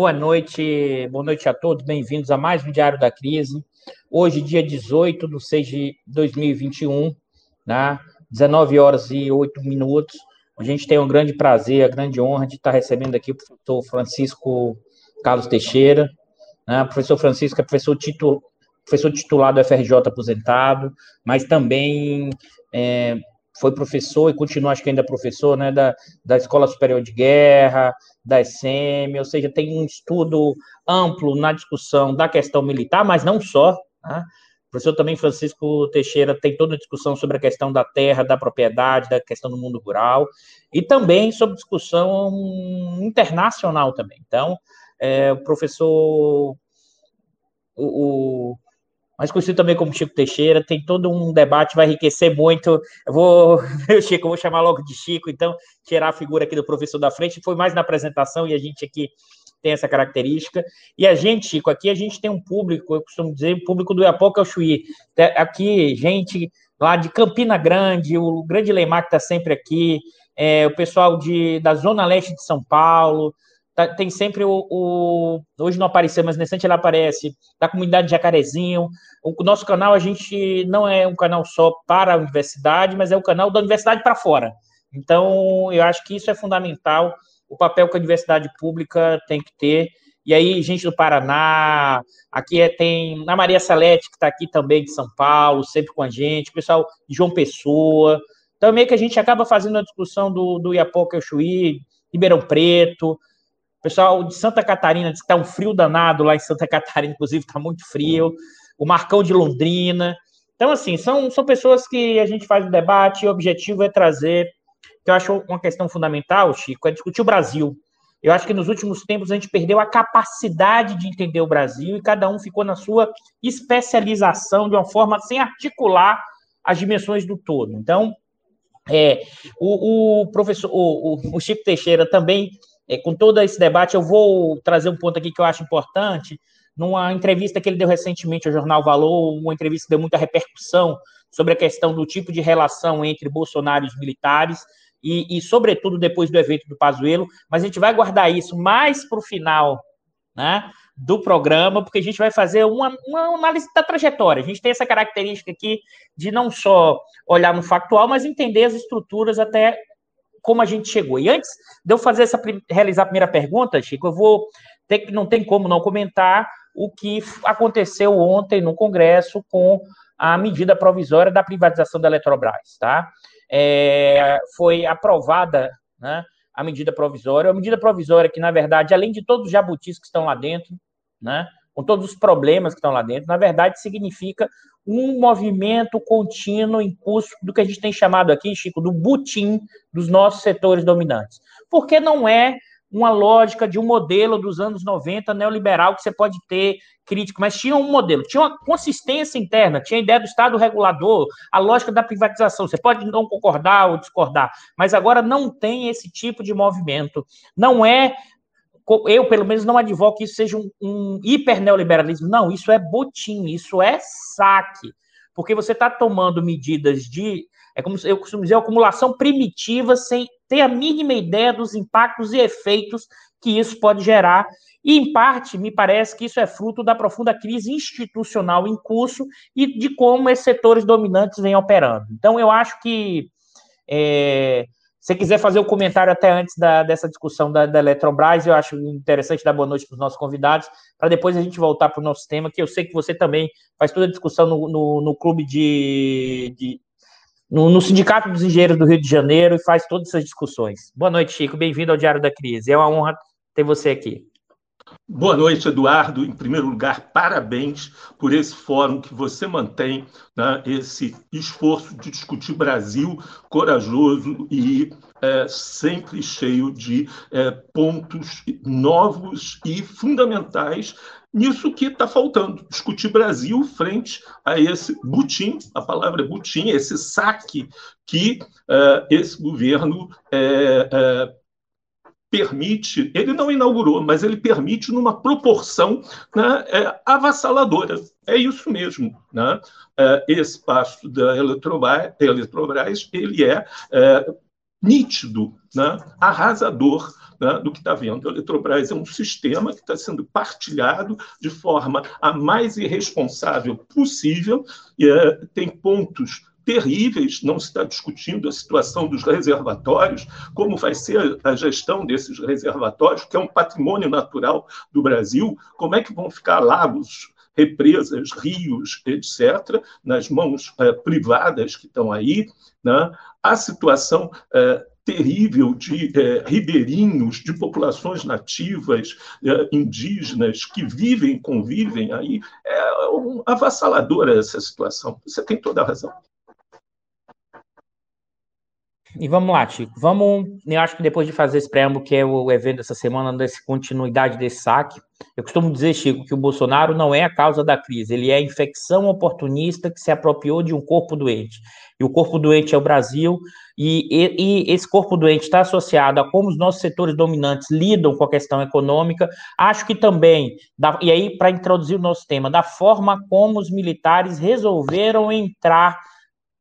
Boa noite, boa noite a todos, bem-vindos a mais um Diário da Crise. Hoje, dia 18 de 6 de 2021, né? 19 horas e 8 minutos. A gente tem um grande prazer, a grande honra de estar recebendo aqui o professor Francisco Carlos Teixeira. Né? O professor Francisco é professor, titu... professor titular do FRJ aposentado, mas também é, foi professor e continua, acho que ainda professor, né, da, da Escola Superior de Guerra, da SM, ou seja, tem um estudo amplo na discussão da questão militar, mas não só. Né? O professor também Francisco Teixeira tem toda a discussão sobre a questão da terra, da propriedade, da questão do mundo rural, e também sobre discussão internacional também. Então, é, o professor o, o mas conhecido também como Chico Teixeira, tem todo um debate, vai enriquecer muito. Eu vou, meu Chico, eu vou chamar logo de Chico, então, tirar a figura aqui do professor da frente, foi mais na apresentação e a gente aqui tem essa característica. E a gente, Chico, aqui a gente tem um público, eu costumo dizer, público do Iapoca Chuí. Aqui, gente lá de Campina Grande, o grande Leimar que está sempre aqui, é, o pessoal de, da Zona Leste de São Paulo, Tá, tem sempre o, o, Hoje não apareceu, mas nesse ele aparece, da comunidade de Jacarezinho. O nosso canal, a gente não é um canal só para a universidade, mas é o canal da universidade para fora. Então, eu acho que isso é fundamental, o papel que a universidade pública tem que ter. E aí, gente do Paraná, aqui é, tem a Maria Salete, que está aqui também de São Paulo, sempre com a gente, o pessoal de João Pessoa. Também que a gente acaba fazendo a discussão do, do Iapoca Chuí, Ribeirão Preto, o pessoal de Santa Catarina diz que está um frio danado lá em Santa Catarina, inclusive está muito frio. O Marcão de Londrina. Então, assim, são, são pessoas que a gente faz o debate e o objetivo é trazer, que eu acho uma questão fundamental, Chico, é discutir o Brasil. Eu acho que nos últimos tempos a gente perdeu a capacidade de entender o Brasil e cada um ficou na sua especialização de uma forma sem articular as dimensões do todo. Então, é, o, o professor, o, o Chico Teixeira também é, com todo esse debate, eu vou trazer um ponto aqui que eu acho importante. Numa entrevista que ele deu recentemente ao Jornal Valor, uma entrevista que deu muita repercussão sobre a questão do tipo de relação entre Bolsonaro e os militares, e, e sobretudo depois do evento do Pazuello, mas a gente vai guardar isso mais para o final né, do programa, porque a gente vai fazer uma, uma análise da trajetória. A gente tem essa característica aqui de não só olhar no factual, mas entender as estruturas até como a gente chegou. E antes de eu fazer essa realizar a primeira pergunta, Chico, eu vou ter não tem como não comentar o que aconteceu ontem no Congresso com a medida provisória da privatização da Eletrobras, tá? É, foi aprovada, né, a medida provisória, a medida provisória que na verdade, além de todos os jabutis que estão lá dentro, né, com todos os problemas que estão lá dentro, na verdade significa um movimento contínuo em curso do que a gente tem chamado aqui, Chico, do butim dos nossos setores dominantes. Porque não é uma lógica de um modelo dos anos 90 neoliberal que você pode ter crítico, mas tinha um modelo, tinha uma consistência interna, tinha a ideia do Estado regulador, a lógica da privatização. Você pode não concordar ou discordar, mas agora não tem esse tipo de movimento. Não é eu, pelo menos, não advogo que isso seja um, um hiperneoliberalismo. Não, isso é botim, isso é saque. Porque você está tomando medidas de. É como eu costumo dizer, acumulação primitiva, sem ter a mínima ideia dos impactos e efeitos que isso pode gerar. E, em parte, me parece que isso é fruto da profunda crise institucional em curso e de como esses setores dominantes vêm operando. Então, eu acho que. É, se quiser fazer o um comentário até antes da, dessa discussão da, da Eletrobras, eu acho interessante dar boa noite para os nossos convidados, para depois a gente voltar para o nosso tema, que eu sei que você também faz toda a discussão no, no, no clube de. de no, no, Sindicato dos Engenheiros do Rio de Janeiro e faz todas essas discussões. Boa noite, Chico. Bem-vindo ao Diário da Crise. É uma honra ter você aqui. Boa noite, Eduardo. Em primeiro lugar, parabéns por esse fórum que você mantém, né, esse esforço de discutir Brasil corajoso e é, sempre cheio de é, pontos novos e fundamentais nisso que está faltando, discutir Brasil frente a esse butim, a palavra butim, esse saque que uh, esse governo uh, uh, permite, ele não inaugurou, mas ele permite numa proporção né, é, avassaladora. É isso mesmo. Né? É, esse passo da Eletrobras, ele é, é nítido, né, arrasador né, do que está vendo. A Eletrobras é um sistema que está sendo partilhado de forma a mais irresponsável possível, e é, tem pontos terríveis, não se está discutindo a situação dos reservatórios, como vai ser a gestão desses reservatórios, que é um patrimônio natural do Brasil, como é que vão ficar lagos, represas, rios, etc., nas mãos eh, privadas que estão aí. Né? A situação eh, terrível de eh, ribeirinhos, de populações nativas, indígenas, que vivem, convivem aí, é um, avassaladora essa situação. Você tem toda a razão. E vamos lá, Chico. Vamos. Eu acho que depois de fazer esse preâmbulo, que é o evento dessa semana, dessa continuidade desse saque, eu costumo dizer, Chico, que o Bolsonaro não é a causa da crise, ele é a infecção oportunista que se apropriou de um corpo doente. E o corpo doente é o Brasil, e, e, e esse corpo doente está associado a como os nossos setores dominantes lidam com a questão econômica. Acho que também, da, e aí, para introduzir o nosso tema, da forma como os militares resolveram entrar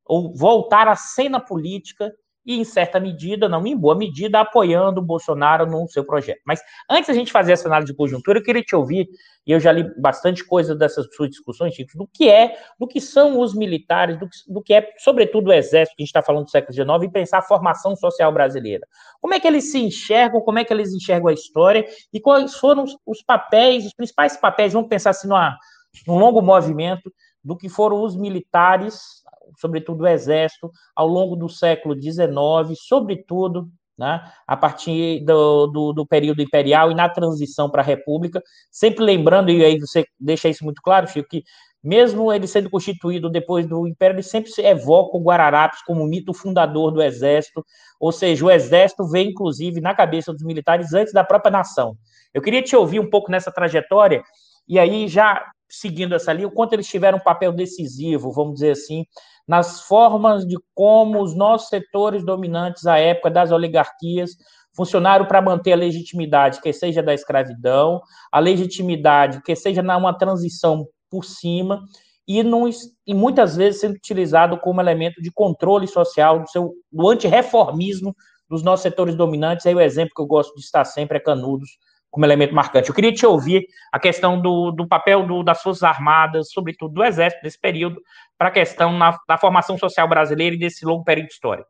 ou voltar à cena política e, em certa medida, não em boa medida, apoiando o Bolsonaro no seu projeto. Mas antes da gente fazer essa análise de conjuntura, eu queria te ouvir, e eu já li bastante coisa dessas suas discussões, Chico, do que é, do que são os militares, do que, do que é, sobretudo, o exército, que a gente está falando do século XIX, e pensar a formação social brasileira. Como é que eles se enxergam, como é que eles enxergam a história, e quais foram os, os papéis, os principais papéis, vamos pensar assim, numa, num longo movimento, do que foram os militares sobretudo o Exército, ao longo do século XIX, sobretudo né, a partir do, do, do, período imperial e na transição para a República, sempre lembrando, e aí você deixa isso muito claro, Chico, que mesmo ele sendo constituído depois do Império, ele sempre se evoca o Guararapes como mito fundador do Exército, ou seja, o Exército vem, inclusive, na cabeça dos militares antes da própria nação. Eu queria te ouvir um pouco nessa trajetória, e aí já seguindo essa linha, o quanto eles tiveram um papel decisivo, vamos dizer assim, nas formas de como os nossos setores dominantes à época das oligarquias funcionaram para manter a legitimidade, que seja da escravidão, a legitimidade, que seja numa transição por cima, e, e muitas vezes sendo utilizado como elemento de controle social do, seu, do antirreformismo dos nossos setores dominantes. Aí o exemplo que eu gosto de estar sempre é Canudos, como elemento marcante. Eu queria te ouvir a questão do, do papel do, das Forças Armadas, sobretudo do Exército, nesse período, para a questão na, da formação social brasileira e desse longo período histórico.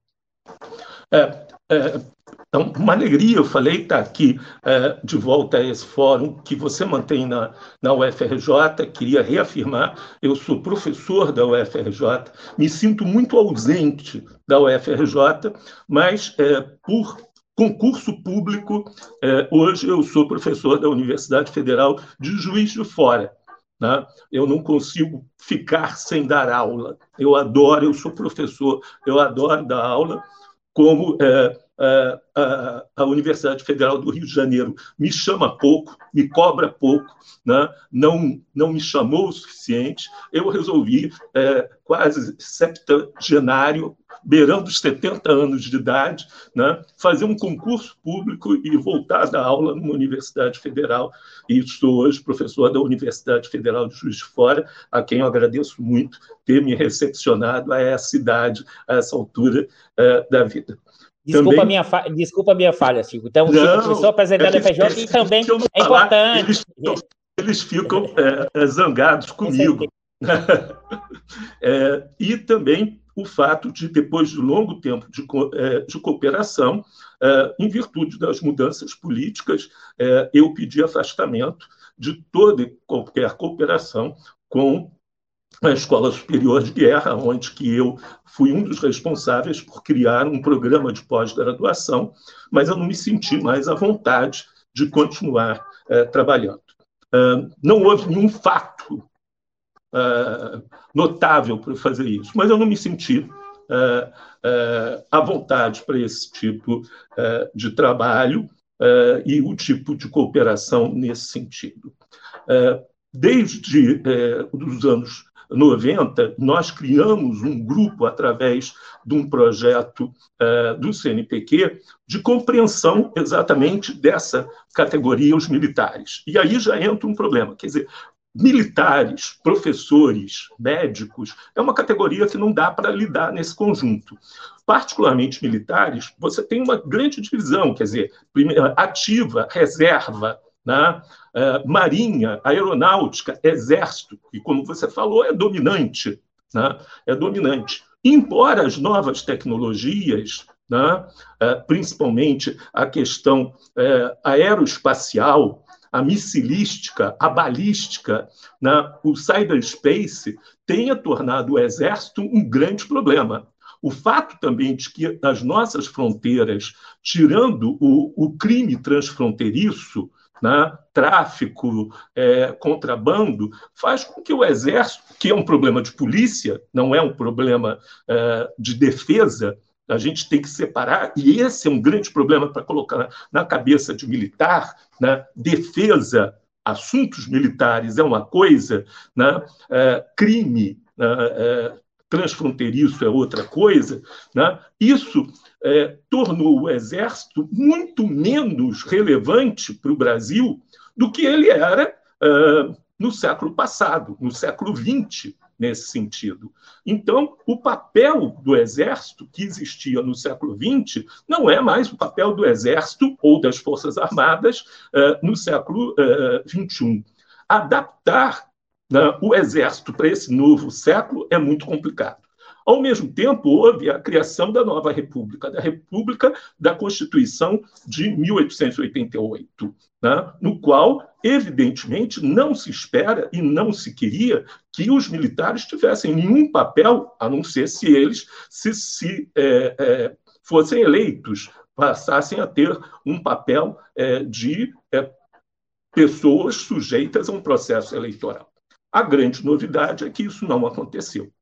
É, é, então, uma alegria, eu falei, estar tá aqui é, de volta a esse fórum que você mantém na, na UFRJ. Queria reafirmar, eu sou professor da UFRJ, me sinto muito ausente da UFRJ, mas é, por concurso público, é, hoje eu sou professor da Universidade Federal de Juiz de Fora. Né? Eu não consigo ficar sem dar aula. Eu adoro, eu sou professor, eu adoro dar aula, como é, é, a, a, Universidade Federal do Rio de Janeiro me chama pouco, me cobra pouco, né? não, não me chamou o suficiente. Eu resolvi, é, quase septagenário, beirando os 70 anos de idade, né? fazer um concurso público e voltar a dar aula numa universidade federal. E sou hoje professor da Universidade Federal de Juiz de Fora, a quem eu agradeço muito ter me recepcionado a essa idade, a essa altura é, da vida. Desculpa, também... minha fa... Desculpa a minha falha, Chico. Então, não, Chico começou apresentar a FJ e também é importante. Eles, eles ficam é, zangados comigo. é, e também o fato de, depois de longo tempo de, é, de cooperação, é, em virtude das mudanças políticas, é, eu pedi afastamento de toda e qualquer cooperação com a Escola Superior de Guerra, onde que eu fui um dos responsáveis por criar um programa de pós-graduação, mas eu não me senti mais à vontade de continuar trabalhando. Não houve nenhum fato uh, notável para fazer isso, mas eu não me senti uh, à vontade para esse tipo de trabalho e o tipo de cooperação nesse sentido. desde os anos 90, nós criamos um grupo através de um projeto uh, do CNPq de compreensão exatamente dessa categoria, os militares. E aí já entra um problema, quer dizer, militares, professores, médicos, é uma categoria que não dá para lidar nesse conjunto. Particularmente militares, você tem uma grande divisão, quer dizer, ativa, reserva, né? É, marinha, aeronáutica, exército, e como você falou, é dominante. Né? É dominante. Embora as novas tecnologias, né? É, principalmente a questão é, aeroespacial, a missilística, a balística, né? o cyberspace, tenha tornado o exército um grande problema. O fato também de que as nossas fronteiras, tirando o, o crime transfronteiriço, né, tráfico, é, contrabando, faz com que o exército, que é um problema de polícia, não é um problema é, de defesa, a gente tem que separar, e esse é um grande problema para colocar na, cabeça de militar, né, defesa, assuntos militares é uma coisa, né, é, crime, né, é, transfronteiriço é outra coisa, né? isso é, tornou o Exército muito menos relevante para o Brasil do que ele era uh, no século passado, no século XX, nesse sentido. Então, o papel do Exército, que existia no século XX, não é mais o papel do Exército ou das Forças Armadas uh, no século XXI. Uh, Adaptar né, o Exército para esse novo século é muito complicado. Ao mesmo tempo, houve a criação da nova República, da República da Constituição de 1888, né? no qual, evidentemente, não se espera e não se queria que os militares tivessem nenhum papel, a não ser se eles se, se é, é, fossem eleitos, passassem a ter um papel é, de é, pessoas sujeitas a um processo eleitoral. A grande novidade é que isso não aconteceu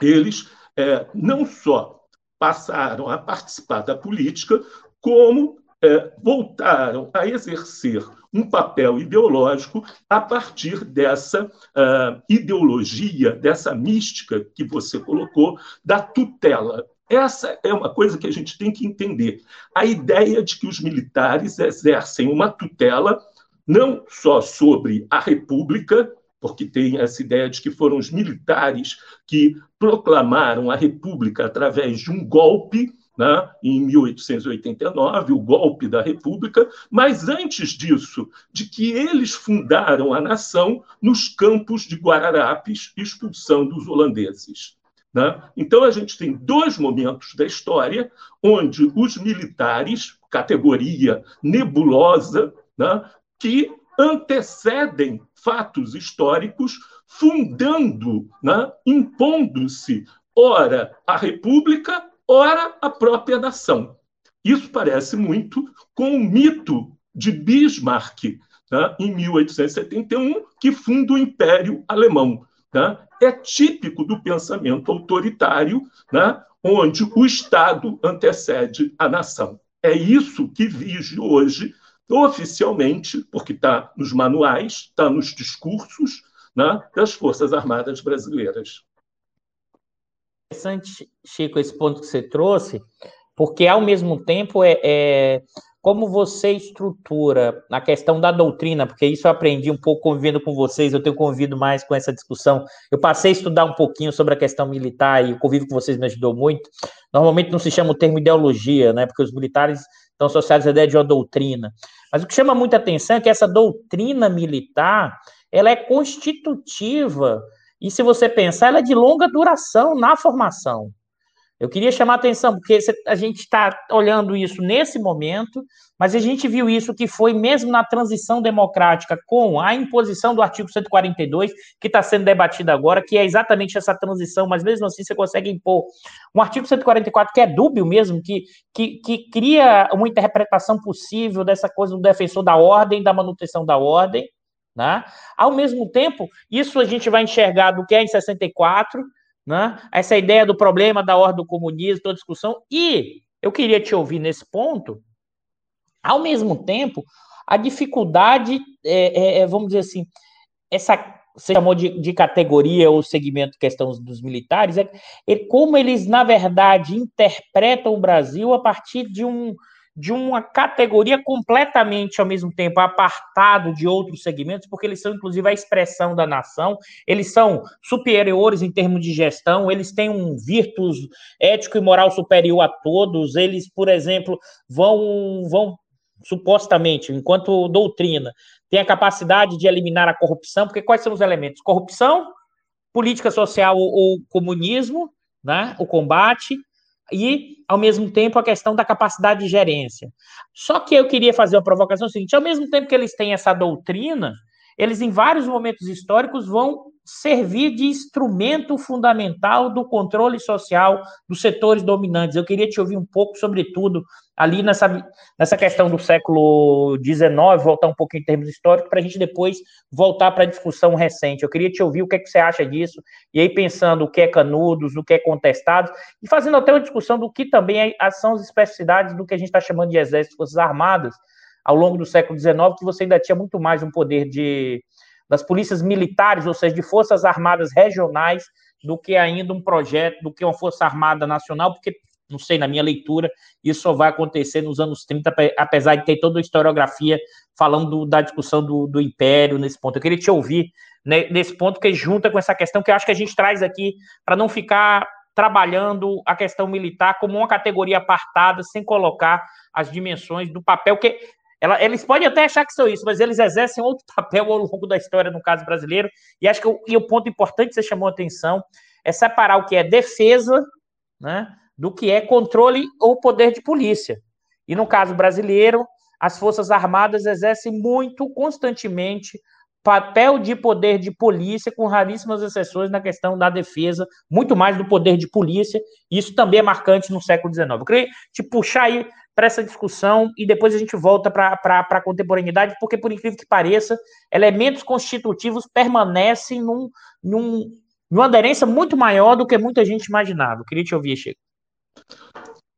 eles é, não só passaram a participar da política, como é, voltaram a exercer um papel ideológico a partir dessa uh, ideologia, dessa mística que você colocou, da tutela. Essa é uma coisa que a gente tem que entender. A ideia de que os militares exercem uma tutela não só sobre a República, porque tem essa ideia de que foram os militares que proclamaram a República através de um golpe, né, em 1889, o golpe da República, mas antes disso, de que eles fundaram a nação nos campos de Guararapes, expulsando os holandeses. Né? Então, a gente tem dois momentos da história onde os militares, categoria nebulosa, né, que antecedem fatos históricos, fundando, né, impondo-se, ora a República, ora a própria nação. Isso parece muito com o mito de Bismarck, né, em 1871, que funda o Império Alemão. Né? É típico do pensamento autoritário, né, onde o Estado antecede a nação. É isso que vige hoje oficialmente, porque está nos manuais, está nos discursos né, das Forças Armadas Brasileiras. Interessante, Chico, esse ponto que você trouxe, porque ao mesmo tempo é, é como você estrutura a questão da doutrina, porque isso eu aprendi um pouco convivendo com vocês, eu tenho convivido mais com essa discussão. Eu passei a estudar um pouquinho sobre a questão militar e o convívio com vocês me ajudou muito. Normalmente não se chama o termo ideologia, né? Porque os militares estão associados à ideia de uma doutrina. Mas o que chama muita atenção é que essa doutrina militar, ela é constitutiva, e se você pensar, ela é de longa duração na formação. Eu queria chamar a atenção, porque a gente está olhando isso nesse momento, mas a gente viu isso que foi mesmo na transição democrática com a imposição do artigo 142, que está sendo debatido agora, que é exatamente essa transição, mas mesmo assim você consegue impor um artigo 144 que é dúbio mesmo, que, que, que cria uma interpretação possível dessa coisa do defensor da ordem, da manutenção da ordem. Né? Ao mesmo tempo, isso a gente vai enxergar do que é em 64, né? essa ideia do problema da ordem do comunismo, toda discussão, e eu queria te ouvir nesse ponto, ao mesmo tempo, a dificuldade, é, é, é vamos dizer assim, essa você chamou de, de categoria ou segmento questão dos militares, é, é como eles, na verdade, interpretam o Brasil a partir de um, de uma categoria completamente, ao mesmo tempo, apartado de outros segmentos, porque eles são, inclusive, a expressão da nação, eles são superiores em termos de gestão, eles têm um virtus ético e moral superior a todos, eles, por exemplo, vão, vão supostamente, enquanto doutrina, tem a capacidade de eliminar a corrupção, porque quais são os elementos? Corrupção, política social ou comunismo, né? o combate, e, ao mesmo tempo, a questão da capacidade de gerência. Só que eu queria fazer uma provocação seguinte: ao mesmo tempo que eles têm essa doutrina, eles, em vários momentos históricos, vão servir de instrumento fundamental do controle social dos setores dominantes. Eu queria te ouvir um pouco sobre tudo ali nessa, nessa questão do século XIX, voltar um pouquinho em termos históricos, para a gente depois voltar para a discussão recente. Eu queria te ouvir o que, é que você acha disso, e aí pensando o que é canudos, o que é contestado, e fazendo até uma discussão do que também é, são as especificidades do que a gente está chamando de exército, forças armadas, ao longo do século XIX, que você ainda tinha muito mais um poder de das polícias militares, ou seja, de forças armadas regionais, do que ainda um projeto, do que uma força armada nacional, porque, não sei, na minha leitura, isso só vai acontecer nos anos 30, apesar de ter toda a historiografia falando da discussão do, do império nesse ponto. Eu queria te ouvir né, nesse ponto que junta com essa questão que eu acho que a gente traz aqui para não ficar trabalhando a questão militar como uma categoria apartada, sem colocar as dimensões do papel que ela, eles podem até achar que são isso, mas eles exercem outro papel ao longo da história, no caso brasileiro. E acho que o, e o ponto importante que você chamou a atenção é separar o que é defesa né, do que é controle ou poder de polícia. E no caso brasileiro, as Forças Armadas exercem muito constantemente papel de poder de polícia, com raríssimas exceções na questão da defesa, muito mais do poder de polícia. Isso também é marcante no século XIX. Eu queria te puxar aí para essa discussão e depois a gente volta para a contemporaneidade, porque, por incrível que pareça, elementos constitutivos permanecem num, num, numa aderência muito maior do que muita gente imaginava. Eu queria te ouvir, Chico.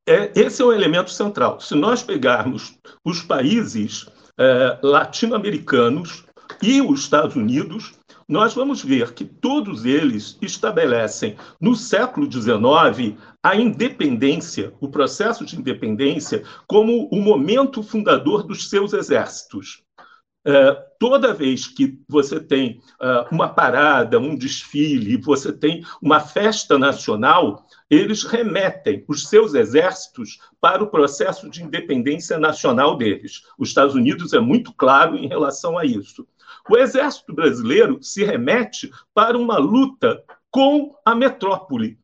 É, esse é o elemento central. Se nós pegarmos os países é, latino-americanos e os Estados Unidos, nós vamos ver que todos eles estabelecem, no século XIX, a independência, o processo de independência, como o momento fundador dos seus exércitos. É, toda vez que você tem uh, uma parada, um desfile, você tem uma festa nacional, eles remetem os seus exércitos para o processo de independência nacional deles. Os Estados Unidos é muito claro em relação a isso. O exército brasileiro se remete para uma luta com a metrópole.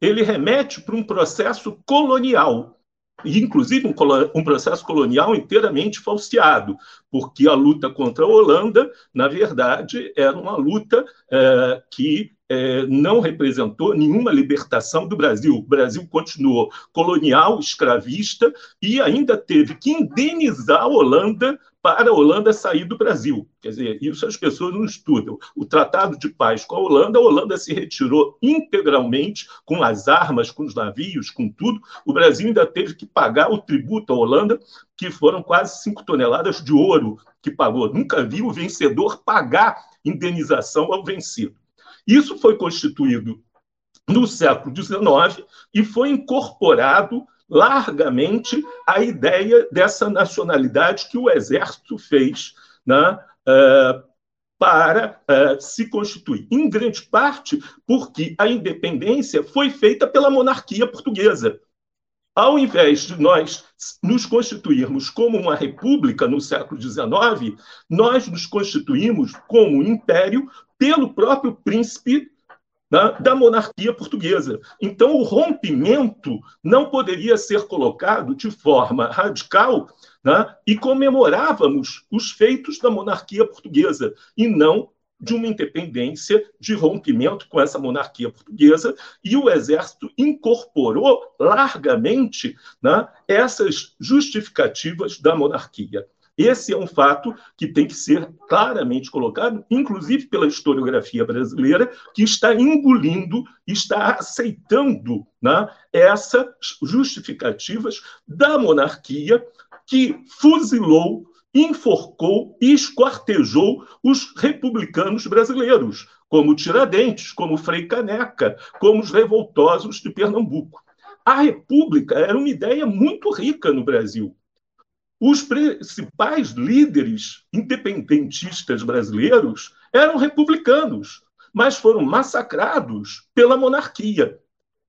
Ele remete para um processo colonial, inclusive um, um, processo colonial inteiramente falseado, porque a luta contra a Holanda, na verdade, era uma luta é, que é, não representou nenhuma libertação do Brasil. O Brasil continuou colonial, escravista e ainda teve que indenizar a Holanda para a Holanda sair do Brasil. Quer dizer, isso as pessoas não estudam. O Tratado de Paz com a Holanda, a Holanda se retirou integralmente com as armas, com os navios, com tudo. O Brasil ainda teve que pagar o tributo à Holanda, que foram quase 5 toneladas de ouro que pagou. Nunca vi o vencedor pagar indenização ao vencido. Isso foi constituído no século XIX e foi incorporado largamente a ideia dessa nacionalidade que o Exército fez né, uh, para uh, se constituir, em grande parte porque a independência foi feita pela monarquia portuguesa. Ao invés de nós nos constituirmos como uma república no século XIX, nós nos constituímos como um império pelo próprio príncipe né, da monarquia portuguesa. Então, o rompimento não poderia ser colocado de forma radical né, e comemorávamos os feitos da monarquia portuguesa e não de uma independência, de rompimento com essa monarquia portuguesa, e o Exército incorporou largamente né, essas justificativas da monarquia. Esse é um fato que tem que ser claramente colocado, inclusive pela historiografia brasileira, que está engolindo, está aceitando né, essas justificativas da monarquia que fuzilou, enforcou e esquartejou os republicanos brasileiros, como Tiradentes, como Frei Caneca, como os revoltosos de Pernambuco. A república era uma ideia muito rica no Brasil os principais líderes independentistas brasileiros eram republicanos, mas foram massacrados pela monarquia.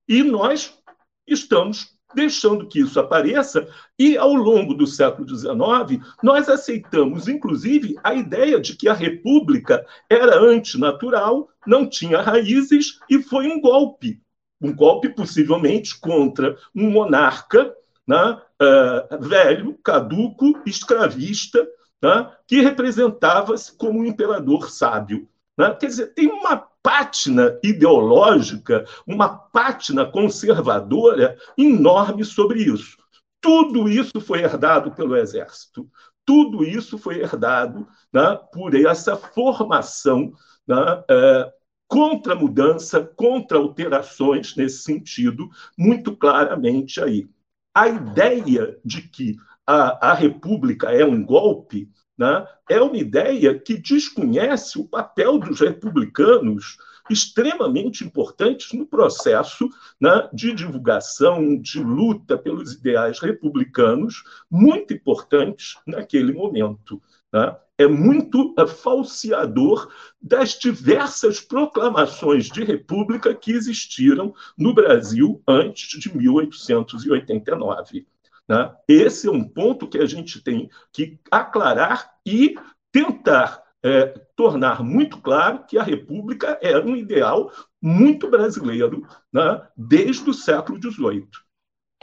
E nós estamos deixando que isso apareça, e ao longo do século XIX, nós aceitamos, inclusive, a ideia de que a República era antinatural, não tinha raízes e foi um golpe. Um golpe, possivelmente, contra um monarca né, uh, velho, caduco, escravista, né, que representava-se como um imperador sábio. Né? Quer dizer, tem uma pátina ideológica, uma pátina conservadora enorme sobre isso. Tudo isso foi herdado pelo Exército. Tudo isso foi herdado né, por essa formação né, é, contra a mudança, contra alterações nesse sentido, muito claramente aí. A ideia de que a, a República é um golpe né, é uma ideia que desconhece o papel dos republicanos extremamente importantes no processo né, de divulgação, de luta pelos ideais republicanos, muito importantes naquele momento. Né? É muito falseador das diversas proclamações de república que existiram no Brasil antes de 1889. Né? Esse é um ponto que a gente tem que aclarar e tentar é, tornar muito claro que a República era um ideal muito brasileiro né? desde o século XVIII.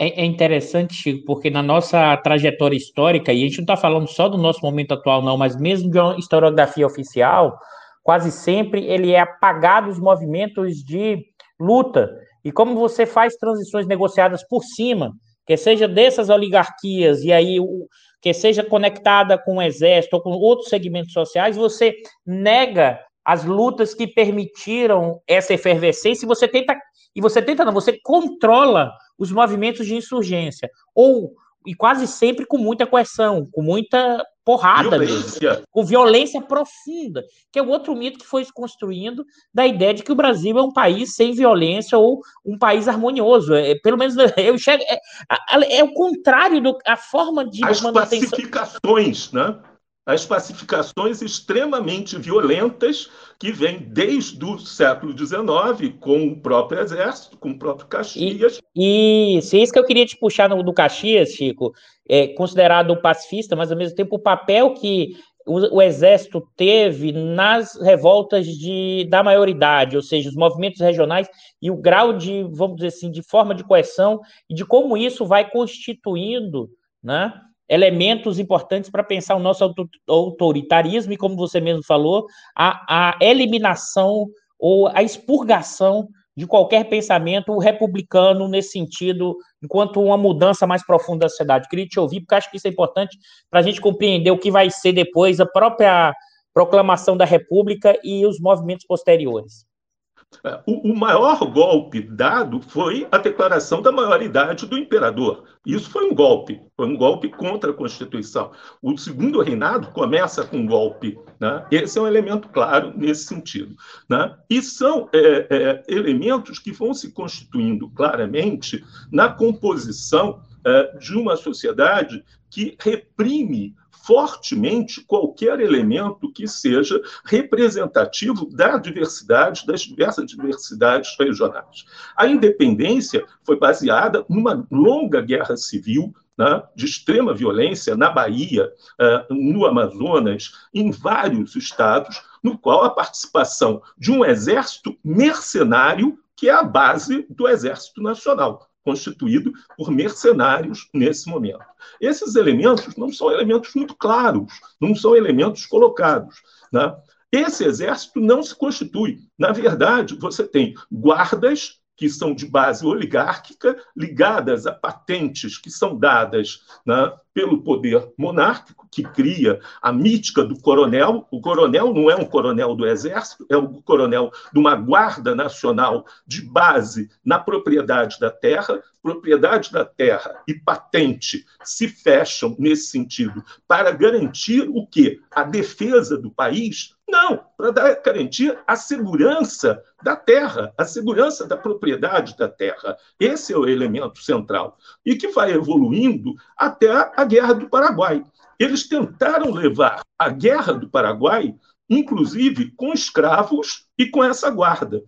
É, é interessante, Chico, porque na nossa trajetória histórica, e a gente não está falando só do nosso momento atual, não, mas mesmo de uma historiografia oficial, quase sempre ele é apagado os movimentos de luta. E como você faz transições negociadas por cima, que seja dessas oligarquias e aí que seja conectada com o exército ou com outros segmentos sociais, você nega as lutas que permitiram essa efervescência e você tenta e você tenta não, você controla os movimentos de insurgência ou e quase sempre com muita coerção, com muita porrada violência. mesmo, com violência profunda, que é o outro mito que foi se construindo da ideia de que o Brasil é um país sem violência ou um país harmonioso. É, pelo menos eu enxergo, é, é o contrário da forma de as manutenção. pacificações, né? As pacificações extremamente violentas que vêm desde o século XIX com o próprio exército, com o próprio Caxias. E, isso, isso que eu queria te puxar no, do Caxias, Chico, é considerado pacifista, mas ao mesmo tempo o papel que o, o, exército teve nas revoltas de, da maioridade, ou seja, os movimentos regionais e o grau de, vamos dizer assim, de forma de coesão e de como isso vai constituindo, né? Elementos importantes para pensar o nosso autoritarismo e, como você mesmo falou, a, a eliminação ou a expurgação de qualquer pensamento republicano nesse sentido, enquanto uma mudança mais profunda da sociedade. Queria te ouvir, porque acho que isso é importante para a gente compreender o que vai ser depois a própria proclamação da República e os movimentos posteriores. O, maior golpe dado foi a declaração da maioridade do imperador. Isso foi um golpe, foi um golpe contra a Constituição. O segundo reinado começa com um golpe. Né? Esse é um elemento claro nesse sentido. Né? E são é, é, elementos que vão se constituindo claramente na composição é, de uma sociedade que reprime fortemente qualquer elemento que seja representativo da diversidade, das diversas diversidades regionais. A independência foi baseada numa longa guerra civil né, de extrema violência na Bahia, uh, no Amazonas, em vários estados, no qual a participação de um exército mercenário, que é a base do Exército Nacional constituído por mercenários nesse momento. Esses elementos não são elementos muito claros, não são elementos colocados. Né? Esse exército não se constitui. Na verdade, você tem guardas que são de base oligárquica, ligadas a patentes que são dadas né, pelo poder monárquico, que cria a mítica do coronel. O coronel não é um coronel do exército, é um coronel de uma guarda nacional de base na propriedade da terra. Propriedade da terra e patente se fecham nesse sentido para garantir o que? A defesa do país Não, para dar garantia à segurança da terra, a segurança da propriedade da terra. Esse é o elemento central. E que vai evoluindo até a Guerra do Paraguai. Eles tentaram levar a Guerra do Paraguai, inclusive com escravos e com essa guarda.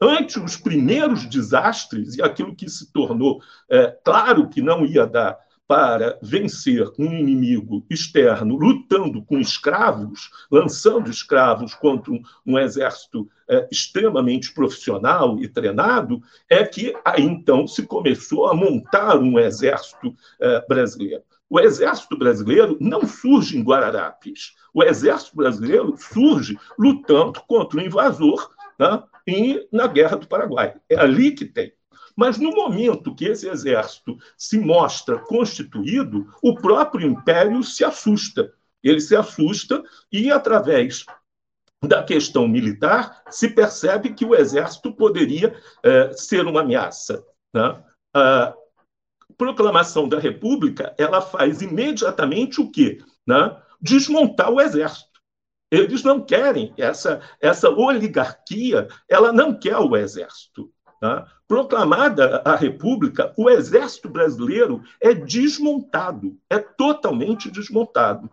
Ante os primeiros desastres e aquilo que se tornou é, claro que não ia dar para vencer um inimigo externo lutando com escravos, lançando escravos contra um, um exército é, extremamente profissional e treinado, é que aí então se começou a montar um exército é, brasileiro. O exército brasileiro não surge em Guararapes. O exército brasileiro surge lutando contra o invasor né, em, na Guerra do Paraguai. É ali que tem. Mas no momento que esse exército se mostra constituído, o próprio império se assusta. Ele se assusta e, através da questão militar, se percebe que o exército poderia é, ser uma ameaça. Né? A proclamação da República ela faz imediatamente o quê? Né? Desmontar o exército. Eles não querem essa, essa oligarquia, ela não quer o exército. Tá? Proclamada a República, o Exército Brasileiro é desmontado, é totalmente desmontado.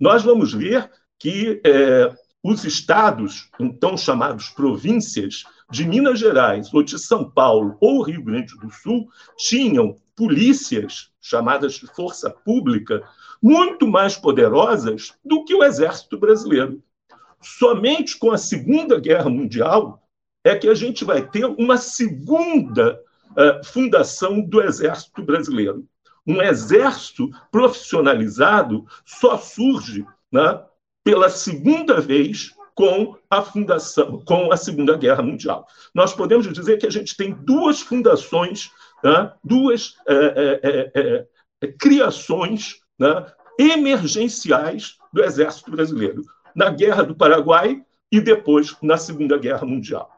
Nós vamos ver que é, os estados, então chamados províncias, de Minas Gerais, ou de São Paulo, ou Rio Grande do Sul, tinham polícias, chamadas de força pública, muito mais poderosas do que o Exército Brasileiro. Somente com a Segunda Guerra Mundial é que a gente vai ter uma segunda uh, fundação do Exército Brasileiro. Um exército profissionalizado só surge né, pela segunda vez com a fundação, com a Segunda Guerra Mundial. Nós podemos dizer que a gente tem duas fundações, né, duas é, é, é, criações né, emergenciais do Exército Brasileiro, na Guerra do Paraguai e depois na Segunda Guerra Mundial.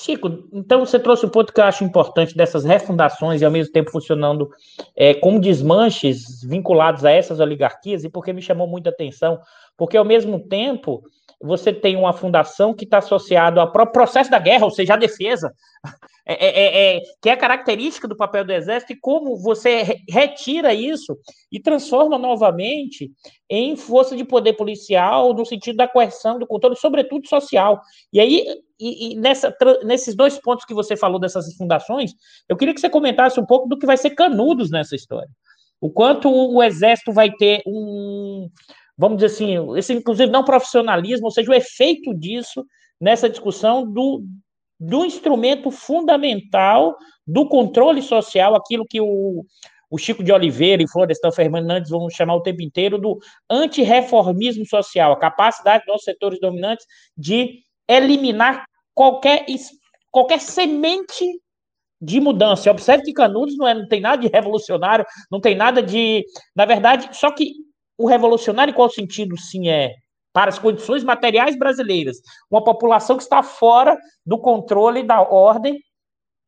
Chico, então você trouxe o um ponto que eu acho importante dessas refundações e ao mesmo tempo funcionando é, como desmanches vinculados a essas oligarquias, e porque me chamou muita atenção, porque ao mesmo tempo você tem uma fundação que está associada ao próprio processo da guerra, ou seja, a defesa, é, é, é, é, que é característica do papel do Exército, e como você retira isso e transforma novamente em força de poder policial, no sentido da coerção, do controle, sobretudo social. E aí, e, e nessa, nesses dois pontos que você falou dessas fundações, eu queria que você comentasse um pouco do que vai ser Canudos nessa história. O quanto o Exército vai ter um, vamos dizer assim, esse inclusive não profissionalismo, ou seja, o efeito disso nessa discussão do, do instrumento fundamental do controle social, aquilo que o, o Chico de Oliveira e Florestan Fernandes vão chamar o tempo inteiro do antirreformismo social, a capacidade dos setores dominantes de eliminar qualquer, qualquer semente de mudança. Observe que Canudos não, é, não tem nada de revolucionário, não tem nada de. Na verdade, só que o revolucionário, em qual sentido sim é? Para as condições materiais brasileiras, uma população que está fora do controle da ordem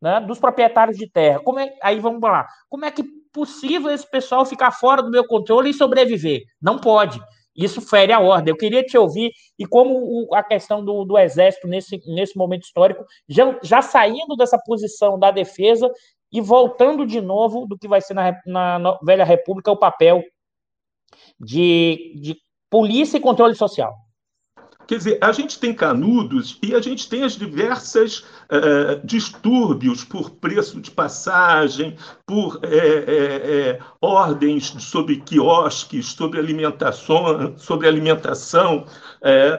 né, dos proprietários de terra. Como é, aí vamos lá. Como é que possível esse pessoal ficar fora do meu controle e sobreviver? Não pode. Isso fere a ordem. Eu queria te ouvir e como o, a questão do, do, exército nesse, nesse momento histórico, já, já saindo dessa posição da defesa e voltando de novo do que vai ser na, na, na velha república o papel de, de polícia e controle social. Quer dizer, a gente tem canudos e a gente tem as diversas uh, distúrbios por preço de passagem, por é, ordens sobre quiosques, sobre alimentação, sobre alimentação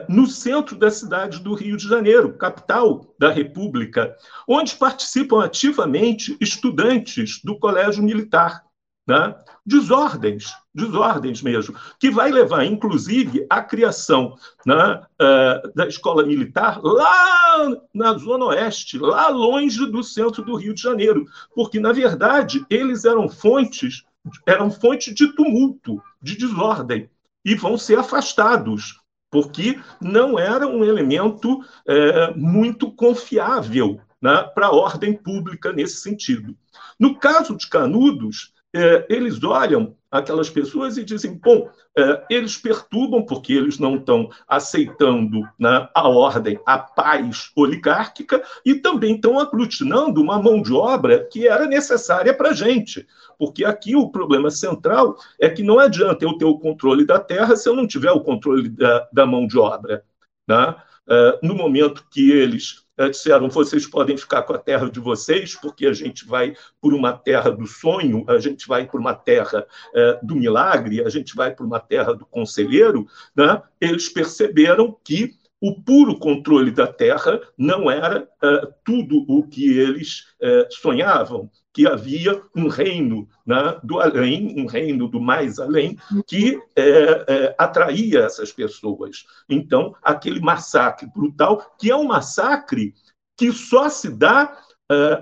no centro da cidade do Rio de Janeiro, capital da República, onde participam ativamente estudantes do Colégio Militar né? desordens, desordens mesmo, que vai levar, inclusive, à criação né, uh, da escola militar lá na Zona Oeste, lá longe do centro do Rio de Janeiro, porque, na verdade, eles eram fontes, eram fonte de tumulto, de desordem, e vão ser afastados, porque não era um elemento é, muito confiável né, para a ordem pública nesse sentido. No caso de Canudos, é, eles olham aquelas pessoas e dizem: bom, é, eles perturbam porque eles não estão aceitando né, a ordem, a paz oligárquica, e também estão aglutinando uma mão de obra que era necessária para a gente. Porque aqui o problema central é que não adianta eu ter o controle da terra se eu não tiver o controle da, da mão de obra. Né? É, no momento que eles disseram: vocês podem ficar com a terra de vocês, porque a gente vai por uma terra do sonho, a gente vai por uma terra é, do milagre, a gente vai por uma terra do conselheiro. Né? Eles perceberam que o puro controle da terra não era uh, tudo o que eles uh, sonhavam, que havia um reino né, do além, um reino do mais além, que uh, atraía essas pessoas. Então, aquele massacre brutal, que é um massacre que só se dá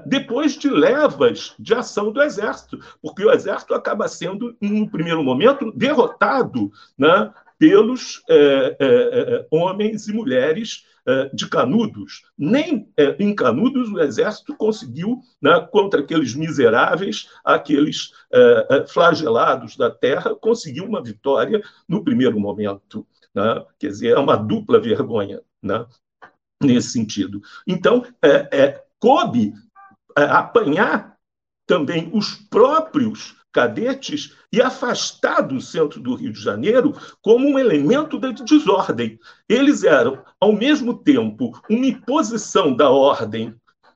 depois de levas de ação do exército, porque o exército acaba sendo, em um primeiro momento, derrotado né, pelos é, é, é, homens e mulheres é, de Canudos. Nem é, em Canudos o exército conseguiu, né, contra aqueles miseráveis, aqueles é, flagelados da terra, conseguiu uma vitória no primeiro momento. Né? Quer dizer, é uma dupla vergonha né? nesse sentido. Então, é, coube apanhar também os próprios cadetes e afastar do centro do Rio de Janeiro como um elemento da desordem. Eles eram, ao mesmo tempo, uma imposição da ordem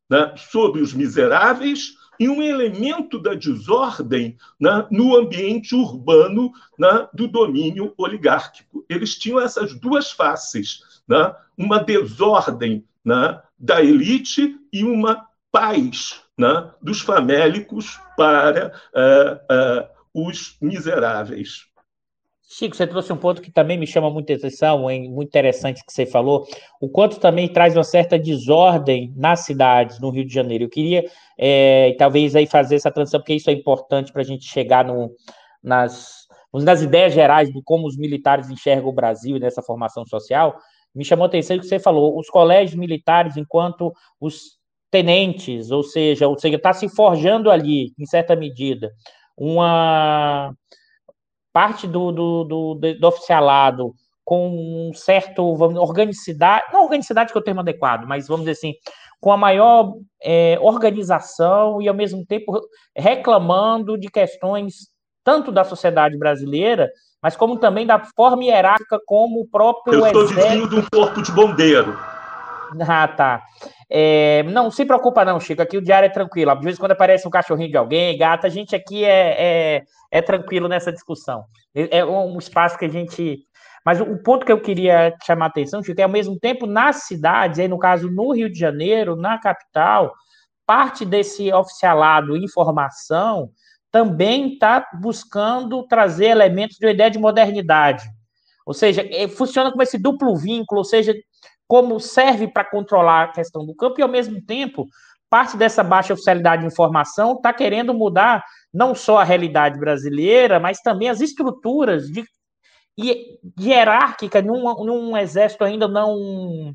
né, sobre os miseráveis e um elemento da desordem né, no ambiente urbano né, do domínio oligárquico. Eles tinham essas duas faces, né, uma desordem né, da elite e uma paz né, dos famélicos para uh, uh, os miseráveis. Chico, você trouxe um ponto que também me chama muita atenção, muito interessante que você falou, o quanto também traz uma certa desordem nas cidades, no Rio de Janeiro. Eu queria, é, talvez, aí fazer essa transição, porque isso é importante para a gente chegar no, nas, nas ideias gerais de como os militares enxergam o Brasil nessa formação social. Me chamou a atenção o que você falou, os colégios militares, enquanto os tenentes, ou seja, ou seja, está se forjando ali, em certa medida, uma parte do, do, do, do oficialado com um certo, vamos, organicidade, não organicidade que é o termo adequado, mas vamos dizer assim, com a maior é, organização e ao mesmo tempo reclamando de questões tanto da sociedade brasileira, mas como também da forma hierárquica como o próprio Eu estou vizinho de um corpo de bombeiro. Ah, tá. É, não, se preocupa não, Chico. Aqui o diário é tranquilo. De vez em quando aparece um cachorrinho de alguém, gata, a gente aqui é, é, é tranquilo nessa discussão. É, é um espaço que a gente. Mas o ponto que eu queria chamar a atenção, Chico, é ao mesmo tempo nas cidades, aí no caso no Rio de Janeiro, na capital, parte desse oficialado informação também está buscando trazer elementos de uma ideia de modernidade. Ou seja, é, funciona como esse duplo vínculo, ou seja, como serve para controlar a questão do campo, e ao mesmo tempo, parte dessa baixa oficialidade de informação está querendo mudar não só a realidade brasileira, mas também as estruturas de, de hierárquica num, num exército ainda não,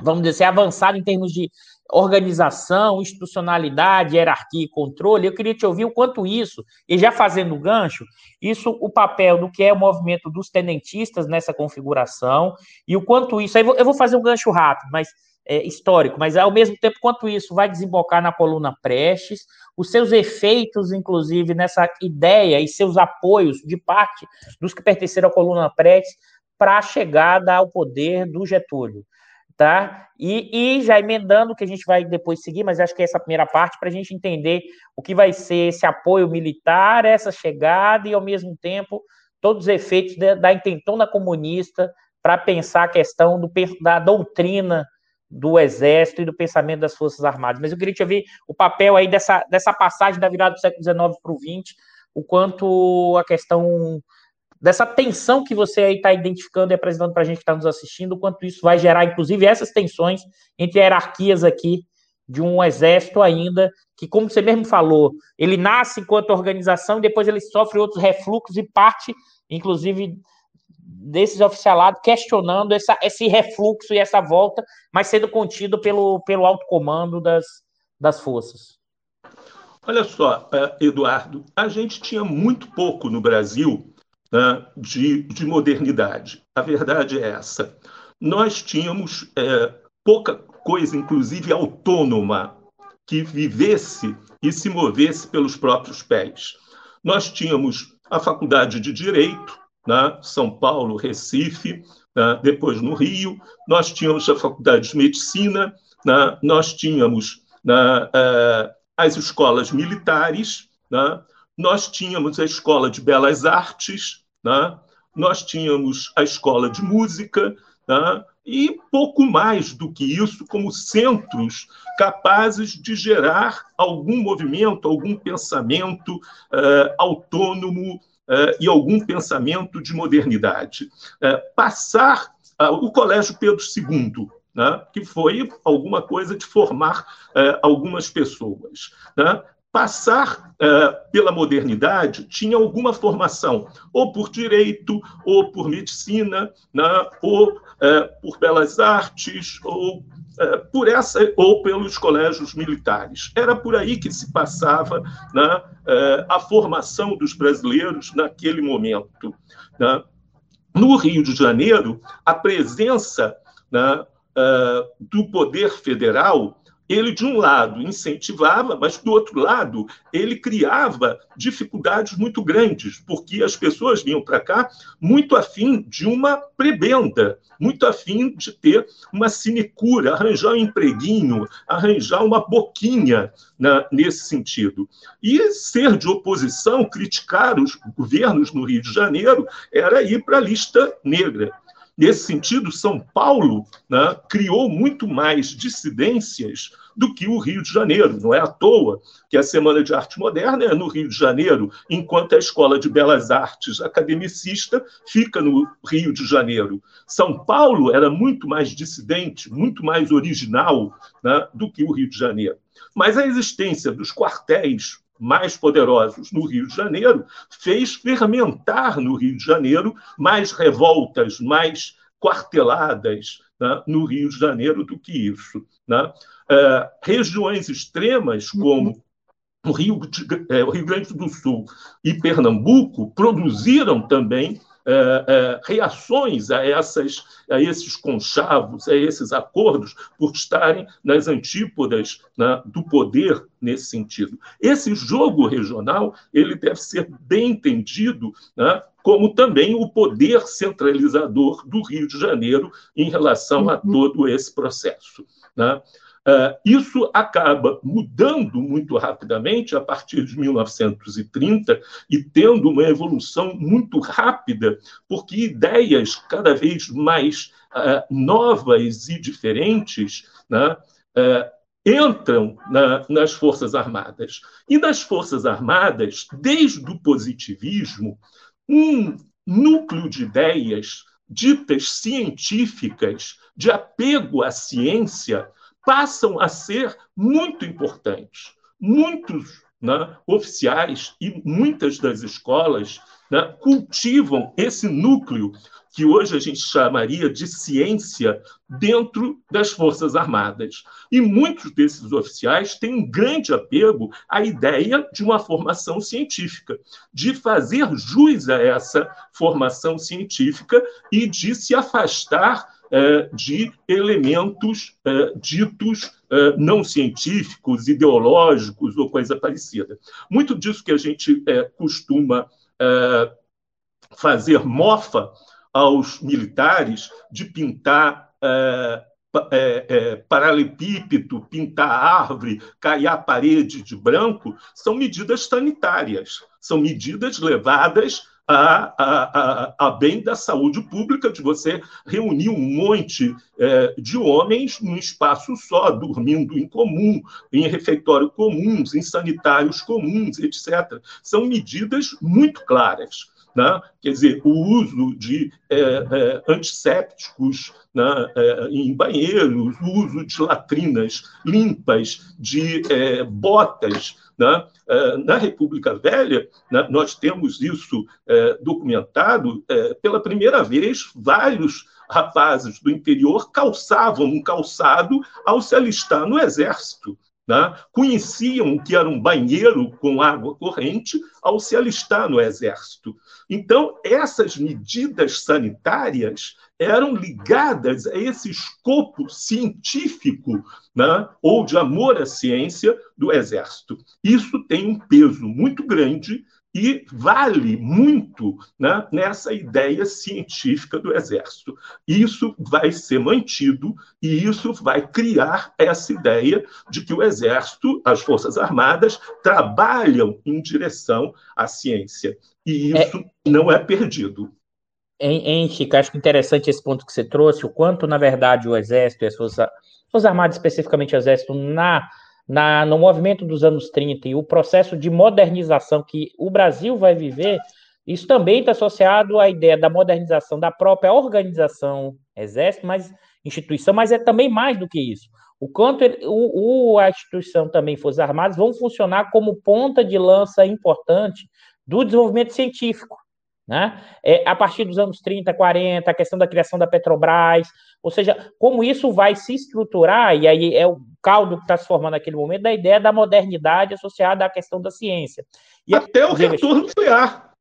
vamos dizer, assim, avançado em termos de organização, institucionalidade, hierarquia e controle. Eu queria te ouvir o quanto isso, e já fazendo o gancho, isso, o papel do que é o movimento dos tenentistas nessa configuração, e o quanto isso. eu vou fazer um gancho rápido, mas é, histórico, mas ao mesmo tempo, quanto isso vai desembocar na coluna Prestes, os seus efeitos, inclusive, nessa ideia e seus apoios de parte dos que pertenceram à coluna Prestes para a chegada ao poder do Getúlio tá? E, e já emendando, que a gente vai depois seguir, mas acho que é essa primeira parte, para a gente entender o que vai ser esse apoio militar, essa chegada e, ao mesmo tempo, todos os efeitos da, da intentona comunista para pensar a questão do, da doutrina do Exército e do pensamento das Forças Armadas. Mas eu queria te ouvir o papel aí dessa, dessa passagem da virada do século XIX para o XX, o quanto a questão dessa tensão que você aí está identificando e apresentando para a gente que está nos assistindo, quanto isso vai gerar, inclusive, essas tensões entre hierarquias aqui de um exército ainda, que, como você mesmo falou, ele nasce enquanto organização e depois ele sofre outros refluxos e parte, inclusive, desses oficialados questionando essa, esse refluxo e essa volta, mas sendo contido pelo, pelo alto comando das, das forças. Olha só, Eduardo, a gente tinha muito pouco no Brasil né, de, de modernidade. A verdade é essa. Nós tínhamos é, pouca coisa, inclusive autônoma, que vivesse e se movesse pelos próprios pés. Nós tínhamos a Faculdade de Direito, né, São Paulo, Recife, né, depois no Rio, nós tínhamos a Faculdade de Medicina, né, nós tínhamos uh, as escolas militares, né, nós tínhamos a Escola de Belas Artes, né, nós tínhamos a Escola de Música, né, e pouco mais do que isso, como centros capazes de gerar algum movimento, algum pensamento uh, autônomo uh, e algum pensamento de modernidade. Uh, passar o Colégio Pedro II, né, que foi alguma coisa de formar algumas pessoas. Né? Passar uh, pela modernidade tinha alguma formação, ou por direito, ou por medicina, né, ou uh, por belas artes, ou uh, por essa, ou pelos colégios militares. Era por aí que se passava né, a formação dos brasileiros naquele momento. Né. No Rio de Janeiro, a presença né, do poder federal ele, de um lado, incentivava, mas, do outro lado, ele criava dificuldades muito grandes, porque as pessoas vinham para cá muito afim de uma prebenda, muito afim de ter uma sinecura, arranjar um empreguinho, arranjar uma boquinha na, nesse sentido. E ser de oposição, criticar os governos no Rio de Janeiro, era ir para a lista negra. Nesse sentido, São Paulo né, criou muito mais dissidências do que o Rio de Janeiro. Não é à toa que a Semana de Arte Moderna é no Rio de Janeiro, enquanto a Escola de Belas Artes academicista fica no Rio de Janeiro. São Paulo era muito mais dissidente, muito mais original né, do que o Rio de Janeiro. Mas a existência dos quartéis mais poderosos no Rio de Janeiro, fez fermentar no Rio de Janeiro mais revoltas, mais quarteladas né, no Rio de Janeiro do que isso. Né? É, regiões extremas, como o Rio, é, o Rio Grande do Sul e Pernambuco, produziram também é, é, reações a, essas, a esses conchavos, a esses acordos, por estarem nas antípodas né, do poder nesse sentido. Esse jogo regional ele deve ser bem entendido né, como também o poder centralizador do Rio de Janeiro em relação a uhum. todo esse processo. Né? Uh, isso acaba mudando muito rapidamente a partir de 1930 e tendo uma evolução muito rápida, porque ideias cada vez mais uh, novas e diferentes né, uh, entram na, nas Forças Armadas. E nas Forças Armadas, desde o positivismo, um núcleo de ideias ditas científicas, de apego à ciência, passam a ser muito importantes. Muitos né, oficiais e muitas das escolas né, cultivam esse núcleo que hoje a gente chamaria de ciência dentro das Forças Armadas. E muitos desses oficiais têm um grande apego à ideia de uma formação científica, de fazer jus a essa formação científica e de se afastar é, de elementos é, ditos é, não científicos, ideológicos ou coisa parecida. Muito disso que a gente costuma fazer mofa aos militares de pintar é, é, paralelepípedo, pintar árvore, caiar a parede de branco, são medidas sanitárias, são medidas levadas a, a, a, bem da saúde pública, de você reunir um monte é, de homens num espaço só, dormindo em comum, em refeitório comuns, em sanitários comuns, etc. São medidas muito claras. Né? Quer dizer, o uso de é, é, antissépticos né, é, em banheiros, o uso de latrinas limpas, de é, botas. Né? É, na República Velha, né, nós temos isso documentado, pela primeira vez, vários rapazes do interior calçavam um calçado ao se alistar no exército. Né, conheciam o que era um banheiro com água corrente ao se alistar no Exército. Então, essas medidas sanitárias eram ligadas a esse escopo científico né, ou de amor à ciência do Exército. Isso tem um peso muito grande e vale muito né, nessa ideia científica do Exército. Isso vai ser mantido e isso vai criar essa ideia de que o Exército, as Forças Armadas, trabalham em direção à ciência. E isso é... não é perdido. Chico, acho interessante esse ponto que você trouxe, o quanto, na verdade, o Exército e as Forças, Forças Armadas, especificamente o Exército, na na, no movimento dos anos 30 e o processo de modernização que o Brasil vai viver, isso também está associado à ideia da modernização da própria organização exército, mas instituição, mas é também mais do que isso. O quanto o, o, a instituição também Forças Armadas vão funcionar como ponta de lança importante do desenvolvimento científico. Né? É, a partir dos anos 30, 40, a questão da criação da Petrobras, ou seja, como isso vai se estruturar, e aí é o caldo que está se formando naquele momento, da ideia da modernidade associada à questão da ciência. E até o retorno nuclear.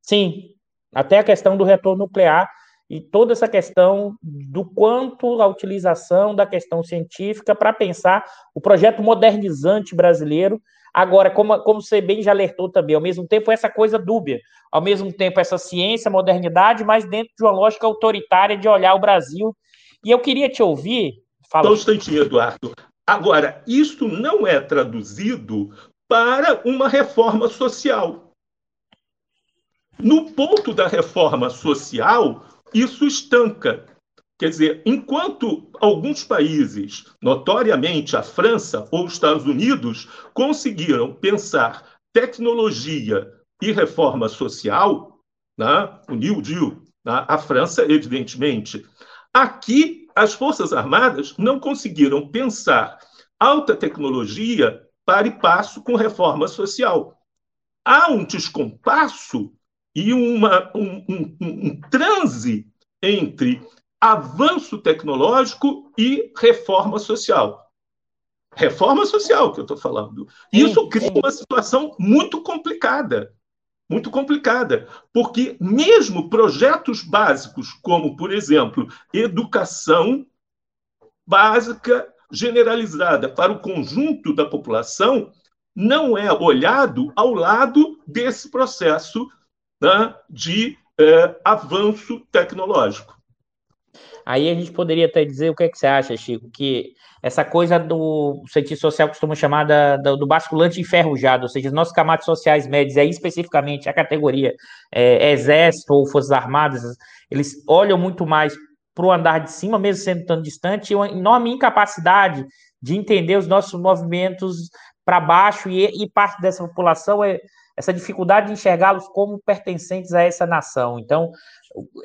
Sim, até a questão do retorno nuclear e toda essa questão do quanto a utilização da questão científica para pensar o projeto modernizante brasileiro Agora, como, como você bem já alertou também, ao mesmo tempo essa coisa dúbia, ao mesmo tempo essa ciência, modernidade, mas dentro de uma lógica autoritária de olhar o Brasil. E eu queria te ouvir. Fala. Um instantinho, Eduardo. Agora, isto não é traduzido para uma reforma social. No ponto da reforma social, isso estanca. Quer dizer, enquanto alguns países, notoriamente a França ou os Estados Unidos, conseguiram pensar tecnologia e reforma social, né? o New Deal, né? a França, evidentemente, aqui as Forças Armadas não conseguiram pensar alta tecnologia para e passo com reforma social. Há um descompasso e uma, um, um, um transe entre avanço tecnológico e reforma social. Reforma social que eu estou falando. Isso cria uma situação muito complicada. Muito complicada, porque mesmo projetos básicos, como, por exemplo, educação básica generalizada para o conjunto da população, não é olhado ao lado desse processo né, de é, avanço tecnológico. Aí a gente poderia até dizer o que, é que você acha, Chico, que essa coisa do cientista social costuma chamar do, basculante enferrujado, ou seja, as nossas camadas sociais médias, aí especificamente a categoria é, exército ou forças armadas, eles olham muito mais para o andar de cima, mesmo sendo tão distante, e uma enorme incapacidade de entender os nossos movimentos para baixo, e, e parte dessa população é essa dificuldade de enxergá-los como pertencentes a essa nação. Então,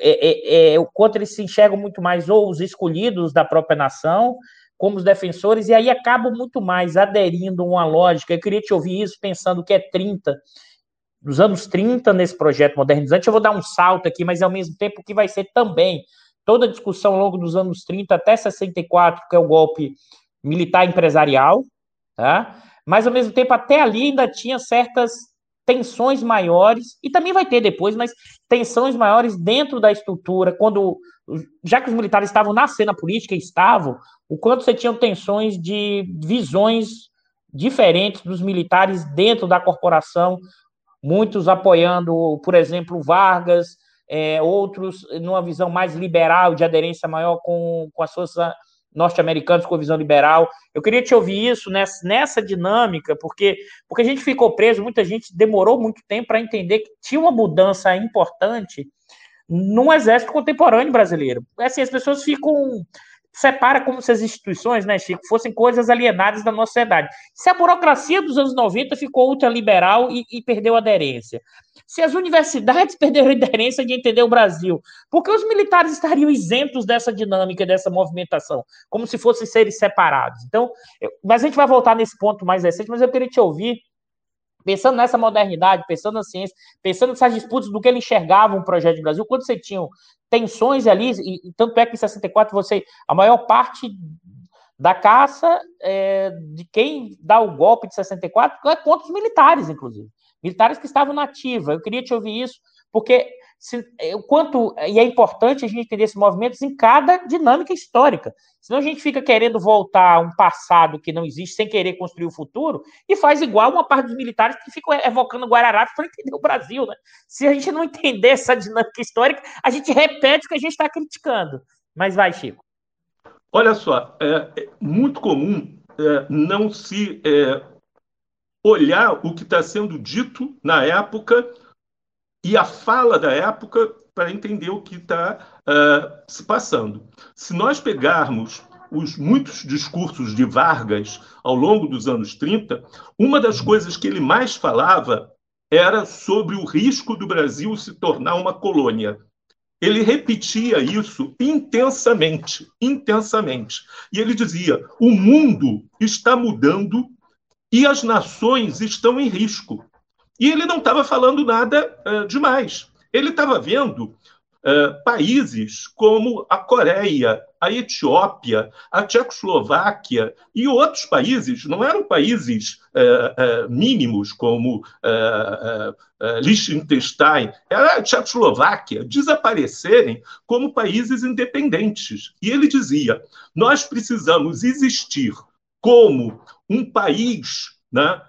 é, é, é, o quanto eles se enxergam muito mais ou os escolhidos da própria nação, como os defensores, e aí acabam muito mais aderindo a uma lógica. Eu queria te ouvir isso pensando que é 30, dos anos 30 nesse projeto modernizante. Eu vou dar um salto aqui, mas ao mesmo tempo que vai ser também toda a discussão ao longo dos anos 30 até 64, que é o golpe militar empresarial, tá? Mas ao mesmo tempo até ali ainda tinha certas tensões maiores, e também vai ter depois, mas tensões maiores dentro da estrutura, quando, já que os militares estavam na cena política, estavam, o quanto você tinha tensões de visões diferentes dos militares dentro da corporação, muitos apoiando, por exemplo, Vargas, é, outros numa visão mais liberal, de aderência maior com, com as norte-americanos com visão liberal. Eu queria te ouvir isso nessa, nessa dinâmica, porque, porque a gente ficou preso, muita gente demorou muito tempo para entender que tinha uma mudança importante no exército contemporâneo brasileiro. Assim, as pessoas ficam separa como se as instituições, né, Chico, fossem coisas alienadas da nossa sociedade. Se a burocracia dos anos 90 ficou ultraliberal e, e perdeu aderência. Se as universidades perderam aderência de entender o Brasil, por que os militares estariam isentos dessa dinâmica, dessa movimentação, como se fossem seres separados? Então, eu, mas a gente vai voltar nesse ponto mais recente, mas eu queria te ouvir pensando nessa modernidade, pensando na ciência, pensando nessas disputas do que ele enxergava um projeto de Brasil, quando você tinha tensões ali, e, e tanto é que em 64 você, a maior parte da caça é, de quem dá o golpe de 64 é contra os militares, inclusive. Militares que estavam na ativa. Eu queria te ouvir isso, porque se, é, o quanto e é importante a gente entender esses movimentos em cada dinâmica histórica. Senão a gente fica querendo voltar a um passado que não existe, sem querer construir o futuro, e faz igual uma parte dos militares que ficam evocando Guararapes para entender o Brasil. Né? Se a gente não entender essa dinâmica histórica, a gente repete o que a gente está criticando. Mas vai, Chico. Olha só, é, é muito comum é, não se é, olhar o que está sendo dito na época e a fala da época para entender o que está uh, se passando. Se nós pegarmos os muitos discursos de Vargas ao longo dos anos 30, uma das coisas que ele mais falava era sobre o risco do Brasil se tornar uma colônia. Ele repetia isso intensamente, intensamente. E ele dizia: o mundo está mudando e as nações estão em risco. E ele não estava falando nada uh, demais. Ele estava vendo uh, países como a Coreia, a Etiópia, a Tchecoslováquia e outros países, não eram países uh, mínimos como Liechtenstein, era a Tchecoslováquia, desaparecerem como países independentes. E ele dizia: nós precisamos existir como um país né,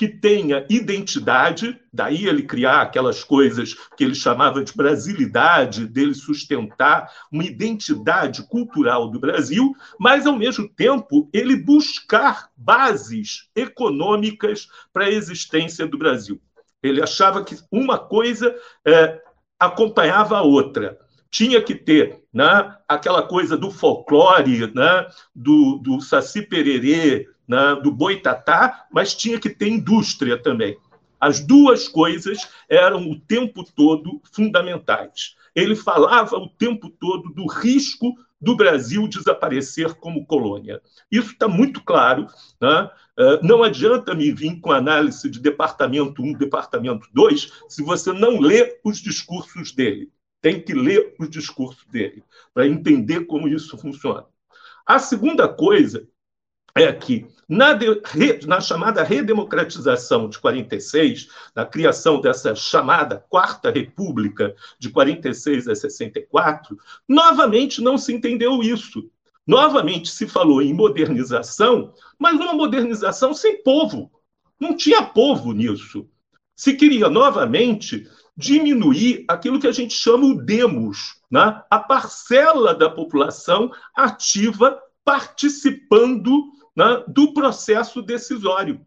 que tenha identidade, daí ele criar aquelas coisas que ele chamava de brasilidade, dele sustentar uma identidade cultural do Brasil, mas, ao mesmo tempo, ele buscar bases econômicas para a existência do Brasil. Ele achava que uma coisa é, acompanhava a outra. Tinha que ter né, aquela coisa do folclore, né, do, do Saci Pererê, né, do boitatá, mas tinha que ter indústria também. As duas coisas eram o tempo todo fundamentais. Ele falava o tempo todo do risco do Brasil desaparecer como colônia. Isso está muito claro. Né? É, não adianta me vir com análise de departamento 1, departamento 2, se você não lê os discursos dele. Tem que ler os discursos dele para entender como isso funciona. A segunda coisa é que na, de, na, chamada redemocratização de 46, na criação dessa chamada Quarta República de 46 a 64, novamente não se entendeu isso. Novamente se falou em modernização, mas uma modernização sem povo. Não tinha povo nisso. Se queria novamente diminuir aquilo que a gente chama o demos, né? a parcela da população ativa participando né, do processo decisório.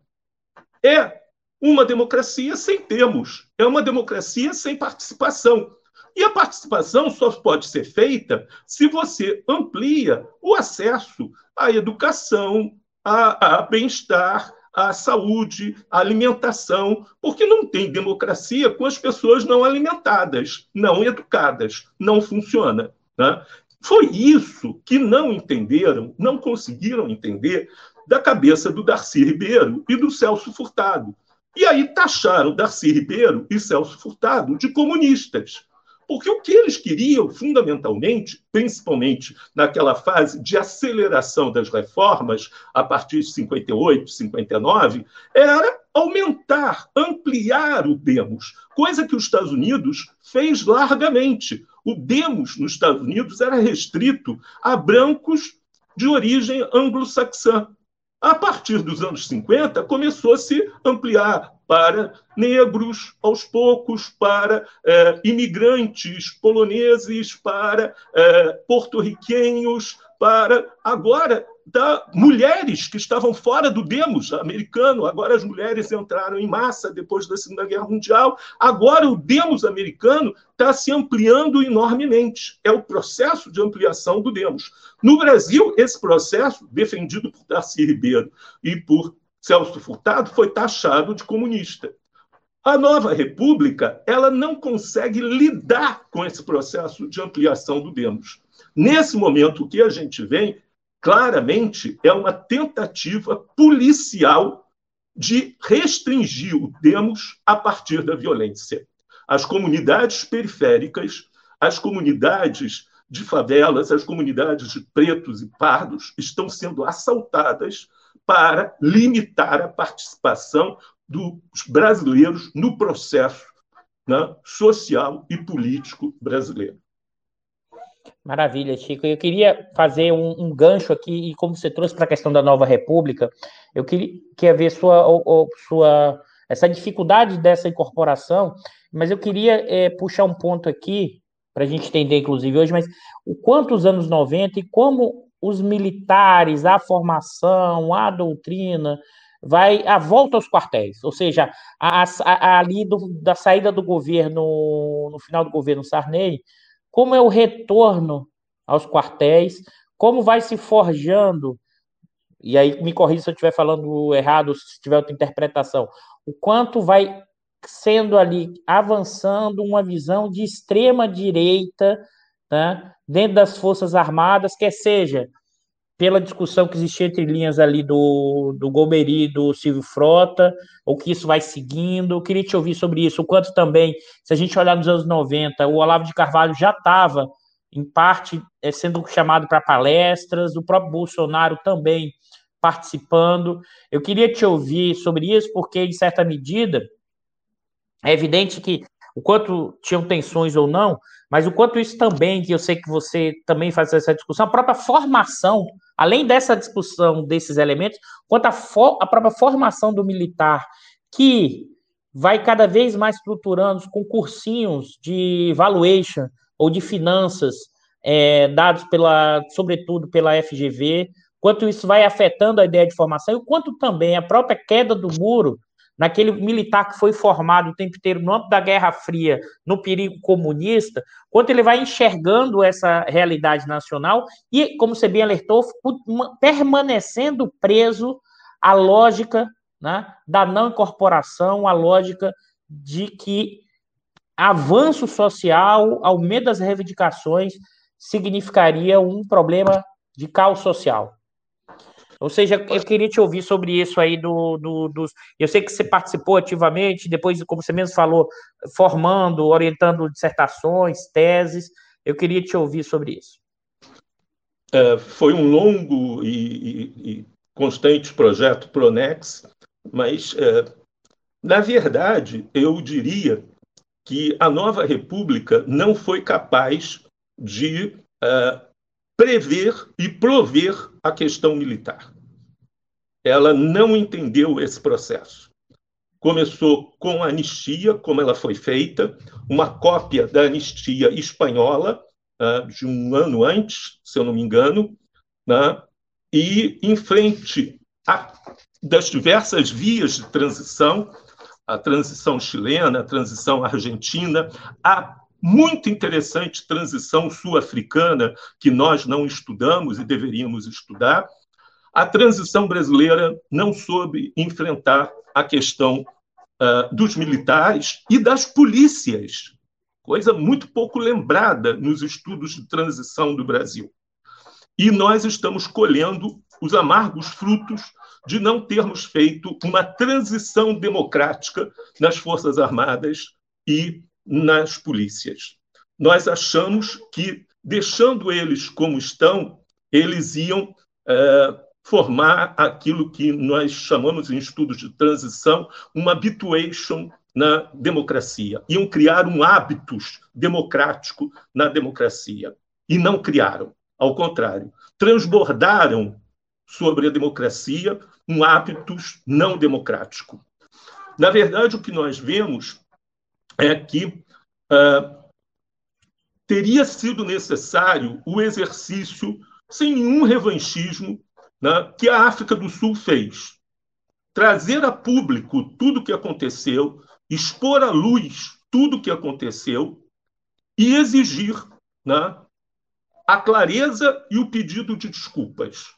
É uma democracia sem termos, é uma democracia sem participação. E a participação só pode ser feita se você amplia o acesso à educação, a, a bem-estar, à saúde, à alimentação, porque não tem democracia com as pessoas não alimentadas, não educadas. Não funciona. Né? Foi isso que não entenderam, não conseguiram entender da cabeça do Darcy Ribeiro e do Celso Furtado. E aí taxaram Darcy Ribeiro e Celso Furtado de comunistas. Porque o que eles queriam, fundamentalmente, principalmente naquela fase de aceleração das reformas, a partir de 58, 59, era aumentar, ampliar o demos, coisa que os Estados Unidos fez largamente. O demos nos Estados Unidos era restrito a brancos de origem anglo-saxã. A partir dos anos 50, começou a se ampliar para negros, aos poucos, para é, imigrantes poloneses, para é, porto-riquenhos, para agora da mulheres que estavam fora do demos americano. Agora as mulheres entraram em massa depois da Segunda Guerra Mundial. Agora o demos americano está se ampliando enormemente. É o processo de ampliação do demos. No Brasil, esse processo, defendido por Darcy Ribeiro e por Celso Furtado, foi taxado de comunista. A nova república ela não consegue lidar com esse processo de ampliação do demos. Nesse momento, o que a gente vê claramente é uma tentativa policial de restringir o demos a partir da violência. As comunidades periféricas, as comunidades de favelas, as comunidades de pretos e pardos estão sendo assaltadas para limitar a participação dos brasileiros no processo né, social e político brasileiro. Maravilha, Chico. Eu queria fazer um, um gancho aqui, e como você trouxe para a questão da nova república, eu queria, queria ver sua, ou, sua essa dificuldade dessa incorporação, mas eu queria é, puxar um ponto aqui, para a gente entender, inclusive, hoje, mas o quanto os anos 90 e como os militares, a formação, a doutrina, vai a volta aos quartéis, ou seja, a, a, a, ali do, da saída do governo, no final do governo Sarney, como é o retorno aos quartéis, como vai se forjando, e aí me corrija se eu estiver falando errado, se tiver outra interpretação, o quanto vai sendo ali, avançando uma visão de extrema direita, né, dentro das Forças Armadas, quer seja pela discussão que existia entre linhas ali do, do Golbery e do Silvio Frota, ou que isso vai seguindo. Eu queria te ouvir sobre isso, o quanto também, se a gente olhar nos anos 90, o Olavo de Carvalho já estava, em parte, é, sendo chamado para palestras, o próprio Bolsonaro também participando. Eu queria te ouvir sobre isso, porque, em certa medida, é evidente que o quanto tinham tensões ou não, mas o quanto isso também, que eu sei que você também faz essa discussão, a própria formação além dessa discussão desses elementos, quanto à própria formação do militar, que vai cada vez mais estruturando com cursinhos de valuation ou de finanças é, dados pela, sobretudo pela FGV, quanto isso vai afetando a ideia de formação e quanto também a própria queda do muro naquele militar que foi formado o tempo inteiro no âmbito da Guerra Fria, no perigo comunista, quanto ele vai enxergando essa realidade nacional e, como você bem alertou, permanecendo preso à lógica né, da não incorporação, à lógica de que avanço social, aumento das reivindicações, significaria um problema de caos social. Ou seja, eu queria te ouvir sobre isso aí do, do, dos. Eu sei que você participou ativamente, depois, como você mesmo falou, formando, orientando dissertações, teses. Eu queria te ouvir sobre isso. É, foi um longo e, e, e, constante projeto Pronex, mas, é, na verdade, eu diria que a nova República não foi capaz de é, prever e prover a questão militar ela não entendeu esse processo. Começou com a anistia, como ela foi feita, uma cópia da anistia espanhola, uh, de um ano antes, se eu não me engano, né? e em frente a, das diversas vias de transição, a transição chilena, a transição argentina, a muito interessante transição sul-africana, que nós não estudamos e deveríamos estudar, a transição brasileira não soube enfrentar a questão uh, dos militares e das polícias, coisa muito pouco lembrada nos estudos de transição do Brasil. E nós estamos colhendo os amargos frutos de não termos feito uma transição democrática nas Forças Armadas e nas polícias. Nós achamos que, deixando eles como estão, eles iam uh, formar aquilo que nós chamamos em estudos de transição uma habituation na democracia. Iam criar um hábitos democrático na democracia. E não criaram. Ao contrário, transbordaram sobre a democracia um hábitos não democrático. Na verdade, o que nós vemos é que uh, teria sido necessário o exercício, sem nenhum revanchismo, né, que a África do Sul fez. Trazer a público tudo o que aconteceu, expor à luz tudo o que aconteceu e exigir né, a clareza e o pedido de desculpas.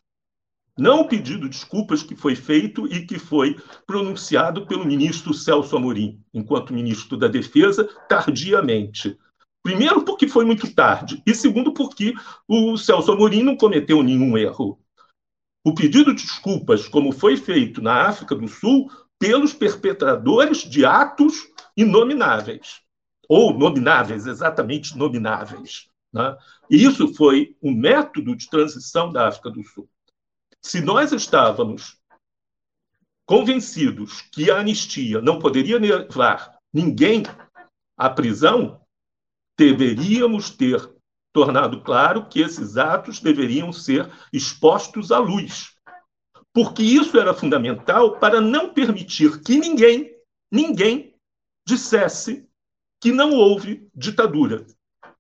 Não o pedido de desculpas que foi feito e que foi pronunciado pelo ministro Celso Amorim, enquanto ministro da Defesa, tardiamente. Primeiro, porque foi muito tarde, e segundo, porque o Celso Amorim não cometeu nenhum erro o pedido de desculpas, como foi feito na África do Sul, pelos perpetradores de atos inomináveis, ou nomináveis, exatamente nomináveis. Né? E isso foi um método de transição da África do Sul. Se nós estávamos convencidos que a anistia não poderia levar ninguém à prisão, deveríamos ter tornado claro que esses atos deveriam ser expostos à luz. Porque isso era fundamental para não permitir que ninguém, ninguém, dissesse que não houve ditadura,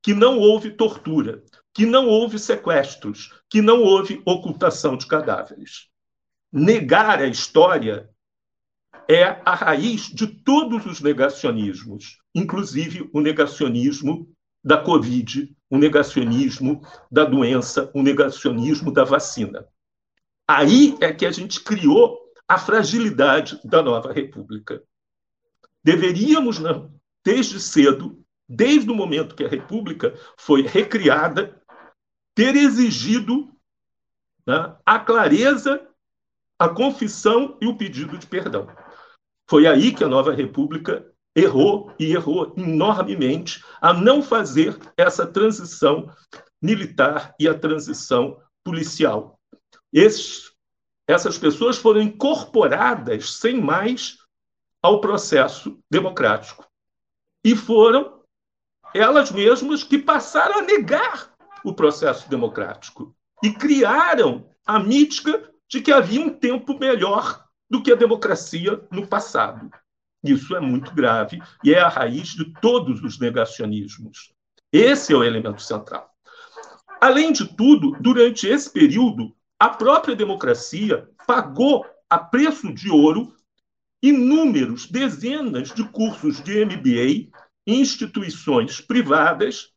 que não houve tortura, que não houve sequestros, que não houve ocultação de cadáveres. Negar a história é a raiz de todos os negacionismos, inclusive o negacionismo da Covid, o negacionismo da doença, o negacionismo da vacina. Aí é que a gente criou a fragilidade da nova república. Deveríamos, desde cedo, desde o momento que a república foi recriada, ter exigido né, a clareza, a confissão e o pedido de perdão. Foi aí que a nova república errou e errou enormemente a não fazer essa transição militar e a transição policial. Esses, essas pessoas foram incorporadas sem mais ao processo democrático. E foram elas mesmas que passaram a negar o processo democrático e criaram a mítica de que havia um tempo melhor do que a democracia no passado. Isso é muito grave e é a raiz de todos os negacionismos. Esse é o elemento central. Além de tudo, durante esse período, a própria democracia pagou a preço de ouro inúmeros, dezenas de cursos de MBA em instituições privadas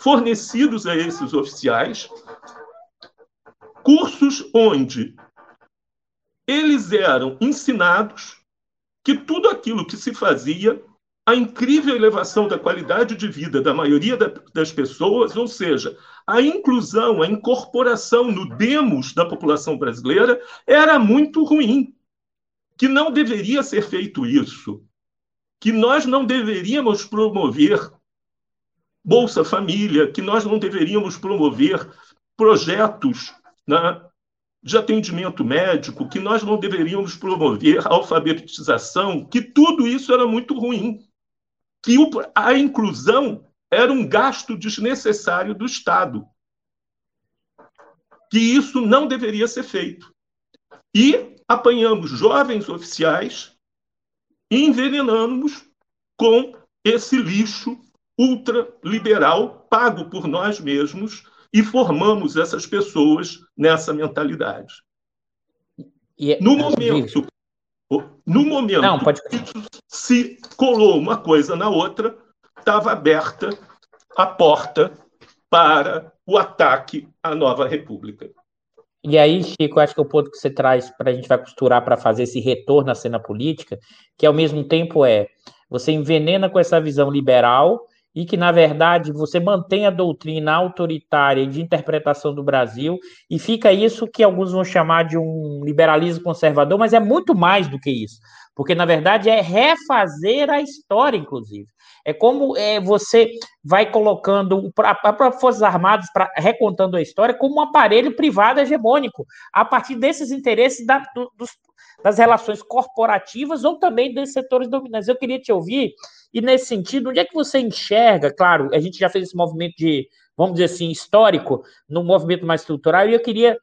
fornecidos a esses oficiais, cursos onde eles eram ensinados que tudo aquilo que se fazia, a incrível elevação da qualidade de vida da maioria das pessoas, ou seja, a inclusão, a incorporação no demos da população brasileira, era muito ruim, que não deveria ser feito isso, que nós não deveríamos promover Bolsa Família, que nós não deveríamos promover projetos né, de atendimento médico, que nós não deveríamos promover alfabetização, que tudo isso era muito ruim, que a inclusão era um gasto desnecessário do Estado, que isso não deveria ser feito. E apanhamos jovens oficiais e envenenamos com esse lixo ultraliberal pago por nós mesmos e formamos essas pessoas nessa mentalidade. E, é- no momento, no momento Não, pode... que se colou uma coisa na outra, estava aberta a porta para o ataque à nova república. E aí, Chico, acho que é o ponto que você traz para a gente vai costurar para fazer esse retorno à cena política, que ao mesmo tempo é você envenena com essa visão liberal e que, na verdade, você mantém a doutrina autoritária de interpretação do Brasil, e fica isso que alguns vão chamar de um liberalismo conservador, mas é muito mais do que isso, porque, na verdade, é refazer a história, inclusive. É como é, você vai colocando a própria Forças Armadas, pra, recontando a história, como um aparelho privado hegemônico, a partir desses interesses da, do, dos, das relações corporativas ou também dos setores dominantes. Eu queria te ouvir e nesse sentido, onde é que você enxerga? Claro, a gente já fez esse movimento de, vamos dizer assim, histórico, num movimento mais estrutural, e eu queria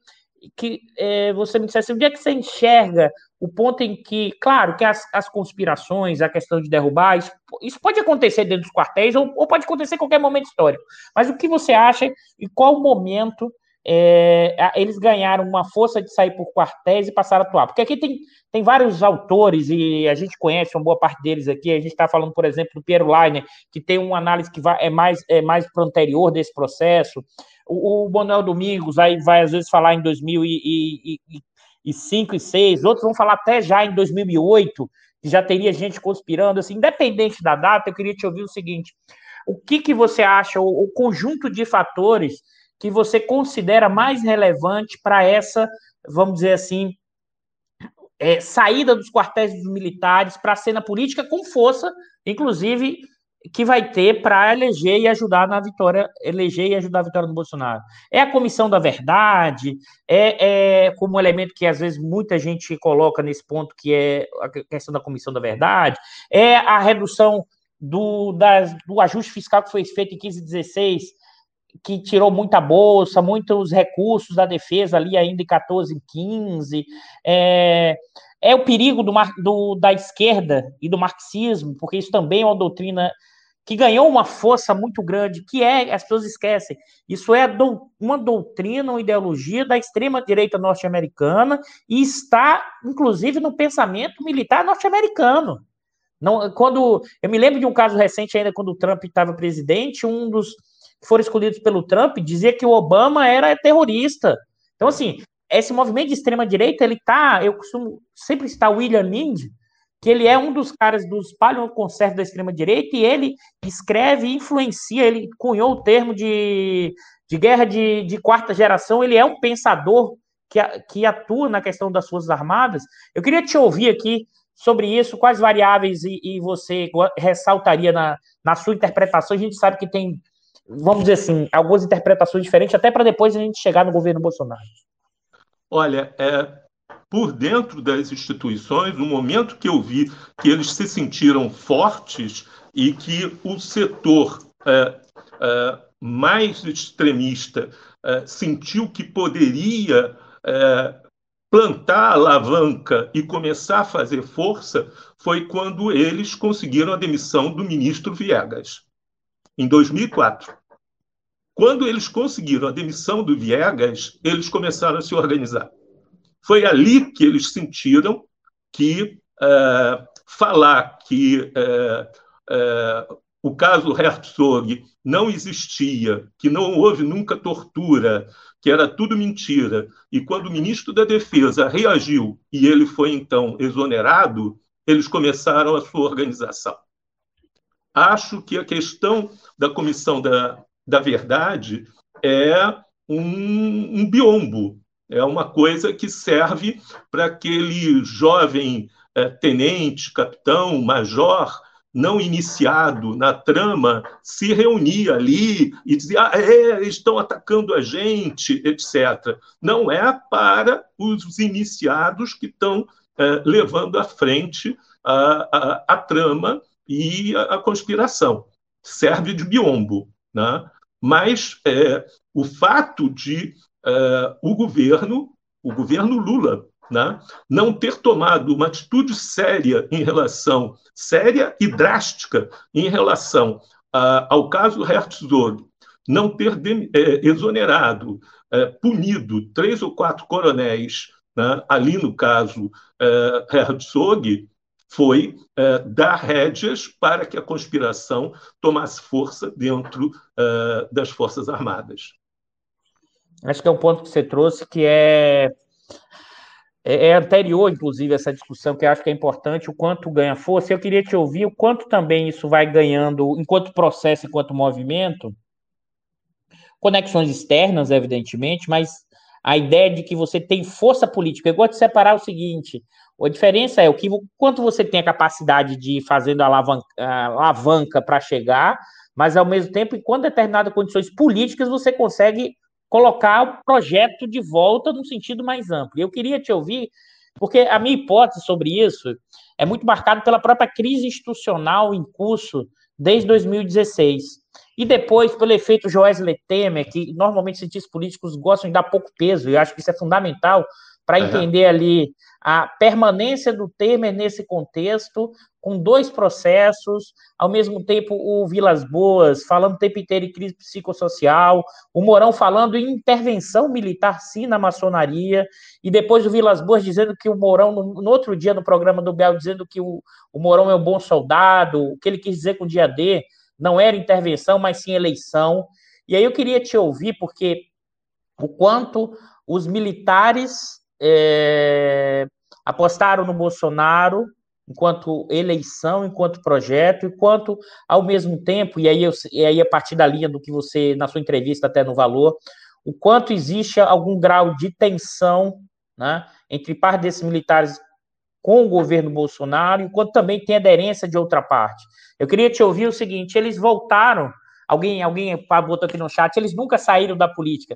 que é, você me dissesse onde é que você enxerga o ponto em que, claro, que as, as conspirações, a questão de derrubar, isso, isso, pode acontecer dentro dos quartéis ou, ou, pode acontecer em qualquer momento histórico. Mas o que você acha e qual momento é, eles ganharam uma força de sair por quartéis e passar a atuar. Porque aqui tem, tem vários autores, e a gente conhece uma boa parte deles aqui. A gente está falando, por exemplo, do Piero Leiner, que tem uma análise que vai, é mais, é mais para o anterior desse processo. O, o Manuel Domingos aí vai, às vezes, falar em 2005 e 2006, outros vão falar até já em 2008, que já teria gente conspirando. Assim, independente da data, eu queria te ouvir o seguinte: o que, que você acha, o, o conjunto de fatores que você considera mais relevante para essa, vamos dizer assim, é, saída dos quartéis dos militares para a cena política com força, inclusive que vai ter para eleger e ajudar na vitória, eleger e ajudar a vitória do Bolsonaro. É a comissão da verdade, é, é como elemento que às vezes muita gente coloca nesse ponto, que é a questão da comissão da verdade, é a redução do, das, do ajuste fiscal que foi feito em 15 e 16, que tirou muita bolsa, muitos recursos da defesa ali ainda em 14 e 15. É, é o perigo do, do, da esquerda e do marxismo, porque isso também é uma doutrina que ganhou uma força muito grande, que é, as pessoas esquecem, isso é do, uma doutrina, uma ideologia da extrema-direita norte-americana e está, inclusive, no pensamento militar norte-americano. Não, quando eu me lembro de um caso recente ainda quando o Trump estava presidente, um dos que foram escolhidos pelo Trump dizia que o Obama era terrorista. Então assim, esse movimento de extrema direita, ele tá, eu costumo sempre citar William Lind, que ele é um dos caras dos paleoconcertos da extrema direita e ele escreve e influencia, ele cunhou o termo de, de guerra de, de quarta geração, ele é um pensador que, que atua na questão das Forças Armadas. Eu queria te ouvir aqui sobre isso, quais variáveis e, e você ressaltaria na, na sua interpretação? A gente sabe que tem, vamos dizer assim, algumas interpretações diferentes, até para depois a gente chegar no governo Bolsonaro. Olha, é, por dentro das instituições, no momento que eu vi que eles se sentiram fortes e que o setor é, é, mais extremista é, sentiu que poderia é, plantar a alavanca e começar a fazer força foi quando eles conseguiram a demissão do ministro Viegas, em 2004. Quando eles conseguiram a demissão do Viegas, eles começaram a se organizar. Foi ali que eles sentiram que é, falar que é, é, o caso Herzog não existia, que não houve nunca tortura, que era tudo mentira. E quando o ministro da Defesa reagiu e ele foi então exonerado, eles começaram a sua organização. Acho que a questão da Comissão da, da Verdade é um, um biombo, é uma coisa que serve para aquele jovem é, tenente, capitão, major não iniciado na trama se reunia ali e dizia: ah, é, estão atacando a gente, etc. Não é para os iniciados que estão é, levando à frente a, a, a trama e a, a, conspiração. Serve de biombo. Né? Mas é, o fato de é, o governo, o governo Lula, né, não ter tomado uma atitude séria em relação, séria e drástica em relação a, ao caso Herzog, não ter de, é, exonerado, é, punido três ou quatro coronéis, né, ali no caso é, Herzog, foi é, dar rédeas para que a conspiração tomasse força dentro é, das Forças Armadas. Acho que é um ponto que você trouxe que é é, é, anterior, inclusive, essa discussão, que eu acho que é importante, o quanto ganha força. Eu queria te ouvir o quanto também isso vai ganhando, enquanto processo, enquanto movimento, conexões externas, evidentemente, mas a ideia de que você tem força política. Eu gosto de separar o seguinte: a diferença é o que quanto você tem a capacidade de ir fazendo a alavanca, alavanca para chegar, mas ao mesmo tempo, em determinadas condições políticas, você consegue colocar o projeto de volta num sentido mais amplo. Eu queria te ouvir, porque a minha hipótese sobre isso é muito marcada pela própria crise institucional em curso desde 2016. E depois, pelo efeito Joesley Temer, que normalmente cientistas políticos gostam de dar pouco peso, e eu acho que isso é fundamental para uhum. entender ali a permanência do Temer nesse contexto, com dois processos, ao mesmo tempo o Vilas Boas falando o tempo inteiro em crise psicossocial, o Mourão falando em intervenção militar sim na maçonaria, e depois o Vilas Boas dizendo que o Mourão, no, no outro dia no programa do Bel, dizendo que o, o Mourão é um bom soldado, o que ele quis dizer com o dia D não era intervenção, mas sim eleição. E aí eu queria te ouvir, porque o quanto os militares é, apostaram no Bolsonaro enquanto eleição, enquanto projeto, enquanto ao mesmo tempo, e aí, eu, e aí a partir da linha do que você, na sua entrevista até no Valor, o quanto existe algum grau de tensão né, entre parte desses militares com o governo Bolsonaro, enquanto também tem aderência de outra parte. Eu queria te ouvir o seguinte: eles voltaram, alguém, alguém botou aqui no chat, eles nunca saíram da política.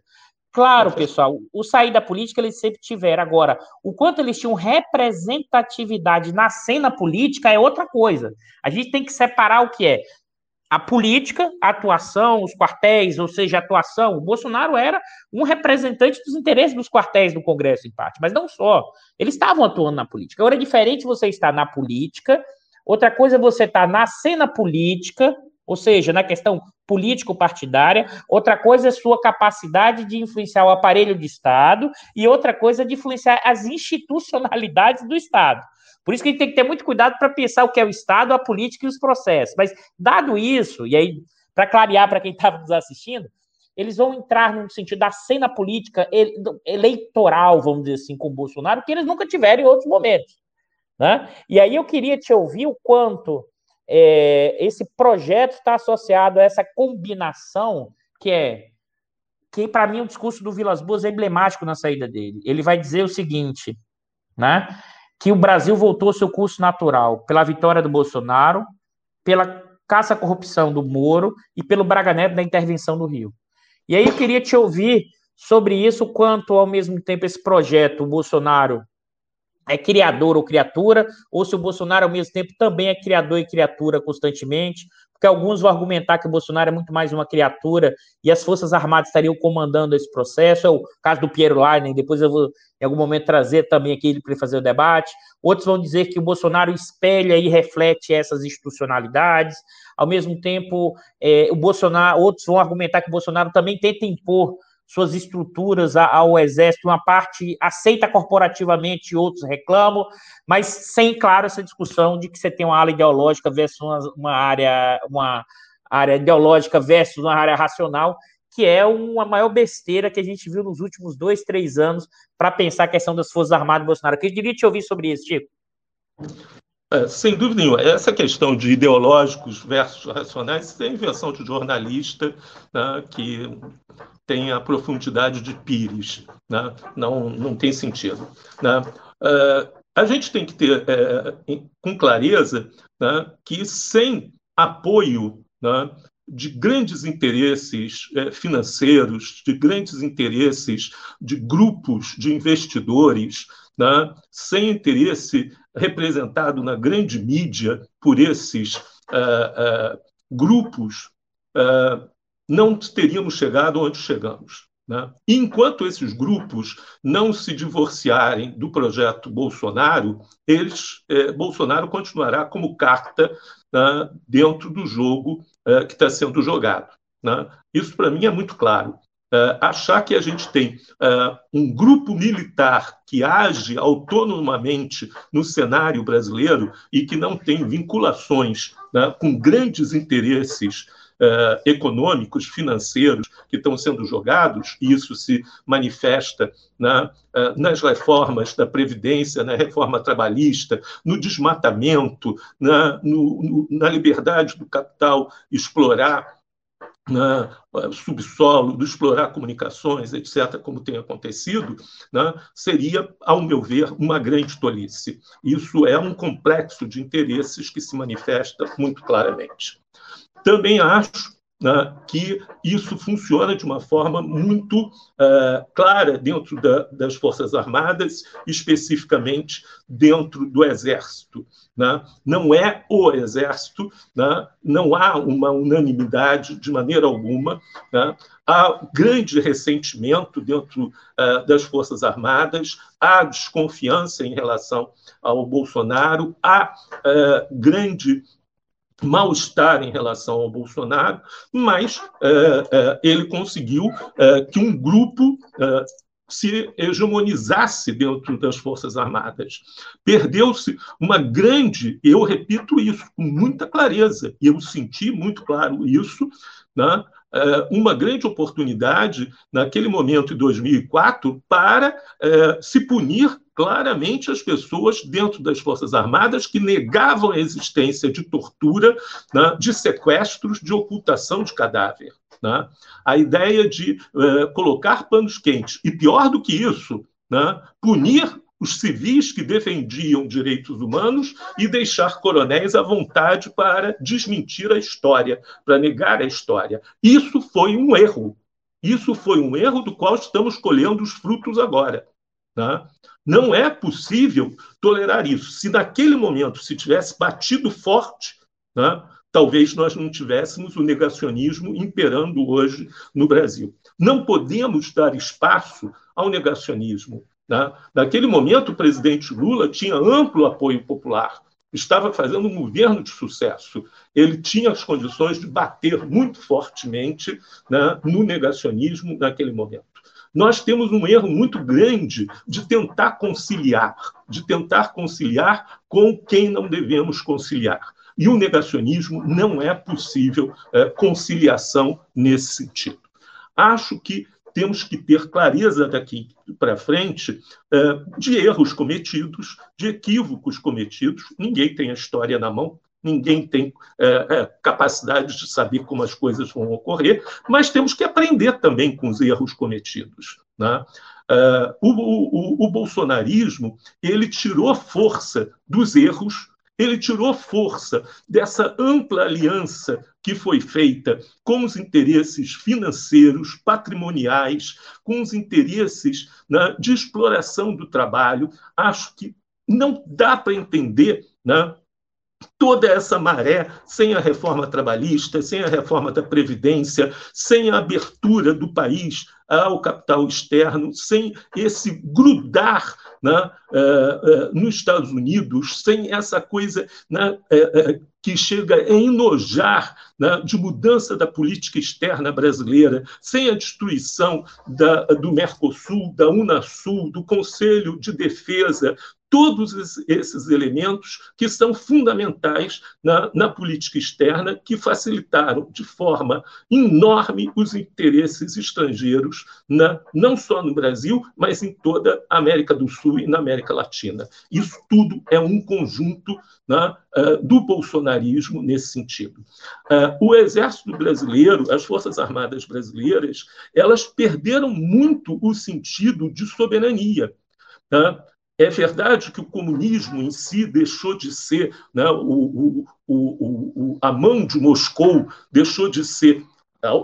Claro, pessoal, o sair da política eles sempre tiveram. Agora, o quanto eles tinham representatividade na cena política é outra coisa. A gente tem que separar o que é a política, a atuação, os quartéis, ou seja, a atuação. O Bolsonaro era um representante dos interesses dos quartéis do Congresso, em parte, mas não só. Eles estavam atuando na política. Agora é diferente você estar na política, outra coisa é você estar na cena política, ou seja, na questão político-partidária, outra coisa é sua capacidade de influenciar o aparelho de Estado, e outra coisa é de influenciar as institucionalidades do Estado. Por isso que a gente tem que ter muito cuidado para pensar o que é o Estado, a política e os processos. Mas, dado isso, e aí, para clarear para quem estava nos assistindo, eles vão entrar no sentido da cena política eleitoral, vamos dizer assim, com o Bolsonaro, que eles nunca tiveram em outros momentos. Né? E aí eu queria te ouvir o quanto é, esse projeto está associado a essa combinação que é que para mim o discurso do Vilas Boas é emblemático na saída dele. Ele vai dizer o seguinte, né? Que o Brasil voltou ao seu curso natural pela vitória do Bolsonaro, pela caça à corrupção do Moro e pelo Braga Neto da intervenção do Rio. E aí eu queria te ouvir sobre isso, quanto ao mesmo tempo esse projeto, o Bolsonaro é criador ou criatura, ou se o Bolsonaro ao mesmo tempo também é criador e criatura constantemente, porque alguns vão argumentar que o Bolsonaro é muito mais uma criatura e as Forças Armadas estariam comandando esse processo. É o caso do Piero Leinen, depois eu vou em algum momento trazer também aqui para ele fazer o debate. Outros vão dizer que o Bolsonaro espelha e reflete essas institucionalidades. Ao mesmo tempo, é, o Bolsonaro, outros vão argumentar que o Bolsonaro também tenta impor suas estruturas ao exército, uma parte aceita corporativamente, outros reclamam, mas sem, claro, essa discussão de que você tem uma ala ideológica versus uma, uma área, uma área ideológica versus uma área racional, que é uma maior besteira que a gente viu nos últimos dois, três anos para pensar a questão das Forças Armadas do Bolsonaro. Eu queria te ouvir sobre isso, Chico. É, sem dúvida nenhuma. Essa questão de ideológicos versus racionais é invenção de jornalista né, que tem a profundidade de Pires. Né? Não, não tem sentido. Né? Uh, a gente tem que ter é, com clareza né, que sem apoio né, de grandes interesses é, financeiros, de grandes interesses de grupos de investidores, né, sem interesse representado na grande mídia por esses uh, uh, grupos, não teríamos chegado onde chegamos. Né? Enquanto esses grupos não se divorciarem do projeto Bolsonaro, eles, eh, Bolsonaro continuará como carta né, dentro do jogo eh, que está sendo jogado. Né? Isso, para mim, é muito claro. Uh, achar que a gente tem um grupo militar que age autonomamente no cenário brasileiro e que não tem vinculações né, com grandes interesses uh, econômicos, financeiros que estão sendo jogados, e isso se manifesta né, nas reformas da Previdência, na reforma trabalhista, no desmatamento, na, no, no, na liberdade do capital explorar né, subsolo, de explorar comunicações, etc., como tem acontecido, né, seria, ao meu ver, uma grande tolice. Isso é um complexo de interesses que se manifesta muito claramente. Também acho né, que isso funciona de uma forma muito uh, clara dentro da, das Forças Armadas, especificamente dentro do Exército. Né? Não é o Exército, né? não há uma unanimidade de maneira alguma. Né? Há grande ressentimento dentro uh, das Forças Armadas, há desconfiança em relação ao Bolsonaro, há uh, grande mal-estar em relação ao Bolsonaro, mas é, é, ele conseguiu é, que um grupo se hegemonizasse dentro das Forças Armadas. Perdeu-se uma grande, eu repito isso com muita clareza, e eu senti muito claro isso, né? Uma grande oportunidade naquele momento, em 2004, para se punir claramente as pessoas dentro das Forças Armadas que negavam a existência de tortura, né, de sequestros, de ocultação de cadáver. Né? A ideia de uh, colocar panos quentes, e pior do que isso, né, punir os civis que defendiam direitos humanos e deixar coronéis à vontade para desmentir a história, para negar a história. Isso foi um erro. Isso foi um erro do qual estamos colhendo os frutos agora. Tá? Não é possível tolerar isso. Se naquele momento se tivesse batido forte, tá? talvez nós não tivéssemos o negacionismo imperando hoje no Brasil. Não podemos dar espaço ao negacionismo. Né? Naquele momento, o presidente Lula tinha amplo apoio popular, estava fazendo um governo de sucesso. Ele tinha as condições de bater muito fortemente né, no negacionismo naquele momento. Nós temos um erro muito grande de tentar conciliar, de tentar conciliar com quem não devemos conciliar. E o negacionismo não é possível é, conciliação nesse sentido. Acho que temos que ter clareza daqui para frente é, de erros cometidos, de equívocos cometidos. Ninguém tem a história na mão, ninguém tem é, é, capacidade de saber como as coisas vão ocorrer, mas temos que aprender também com os erros cometidos. Né? O, o, o bolsonarismo ele tirou força dos erros ele tirou força dessa ampla aliança que foi feita com os interesses financeiros, patrimoniais, com os interesses né, de exploração do trabalho. Acho que não dá para entender né, toda essa maré sem a reforma trabalhista, sem a reforma da Previdência, sem a abertura do país ao capital externo, sem esse grudar né, uh, uh, nos Estados Unidos, sem essa coisa né, uh, que chega a enojar né, de mudança da política externa brasileira, sem a destruição da, do Mercosul, da Unasul, do Conselho de Defesa, todos esses elementos que são fundamentais na, na, política externa, que facilitaram de forma enorme os interesses estrangeiros, na, não só no Brasil, mas em toda a América do Sul e na América Latina. Isso tudo é um conjunto né, uh, do bolsonarismo nesse sentido. Uh, o Exército brasileiro, as Forças Armadas brasileiras, elas perderam muito o sentido de soberania. Tá? É verdade que o comunismo em si deixou de ser, né, o, o, o, a mão de Moscou deixou de ser,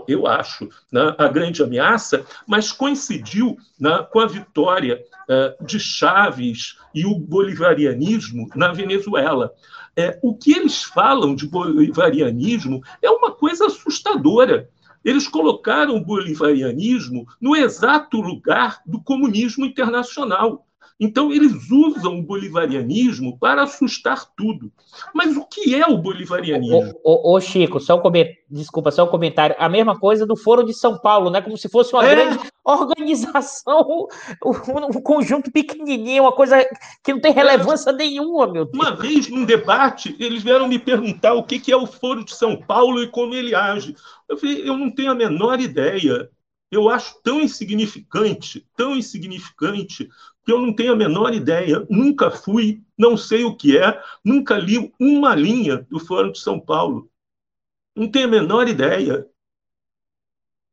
eu acho, né, a grande ameaça, mas coincidiu né, com a vitória uh, de Chaves e o bolivarianismo na Venezuela. É, o que eles falam de bolivarianismo é uma coisa assustadora. Eles colocaram o bolivarianismo no exato lugar do comunismo internacional. Então, eles usam o bolivarianismo para assustar tudo. Mas o que é o bolivarianismo? Ô, ô, ô Chico, só um comentário, desculpa, só um comentário. A mesma coisa do Foro de São Paulo, né? Como se fosse uma é. grande organização, um, conjunto pequenininho, uma coisa que não tem relevância é. nenhuma, meu Deus. Uma vez, num debate, eles vieram me perguntar o que é o Foro de São Paulo e como ele age. Eu falei, eu não tenho a menor ideia eu acho tão insignificante, tão insignificante, que eu não tenho a menor ideia, nunca fui, não sei o que é, nunca li uma linha do Fórum de São Paulo. Não tenho a menor ideia.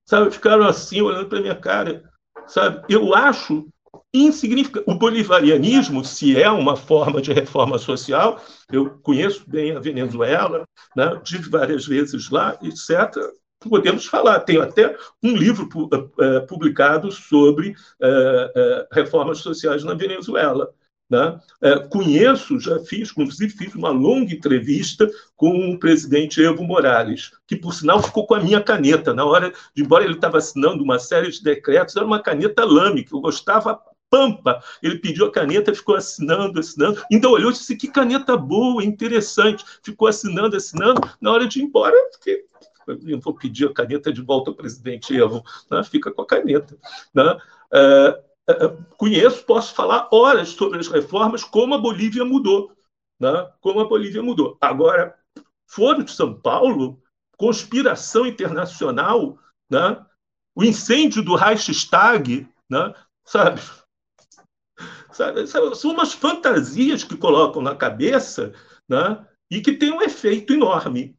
Sabe, ficaram assim, olhando para minha cara. Sabe, eu acho insignificante. O bolivarianismo, se é uma forma de reforma social, eu conheço bem a Venezuela, né, tive várias vezes lá, etc podemos falar. Tenho até um livro eh, publicado sobre eh, eh, reformas sociais na Venezuela. Né? conheço, já fiz, inclusive fiz uma longa entrevista com o presidente Evo Morales, que, por sinal, ficou com a minha caneta. Na hora de, embora ele estava assinando uma série de decretos, era uma caneta lame, que eu gostava pampa. Ele pediu a caneta, ficou assinando, assinando. Ainda olhou e disse: que caneta boa, interessante. Ficou assinando, assinando. Na hora de ir embora, fiquei eu vou pedir a caneta de volta ao presidente Evo, né? fica com a caneta. Né? É, é, é, conheço, posso falar horas sobre as reformas, como a Bolívia mudou. Né? Como a Bolívia mudou. Agora, Foro de São Paulo, conspiração internacional, né? o incêndio do Reichstag, né? sabe? sabe? São umas fantasias que colocam na cabeça né? e que tem um efeito enorme.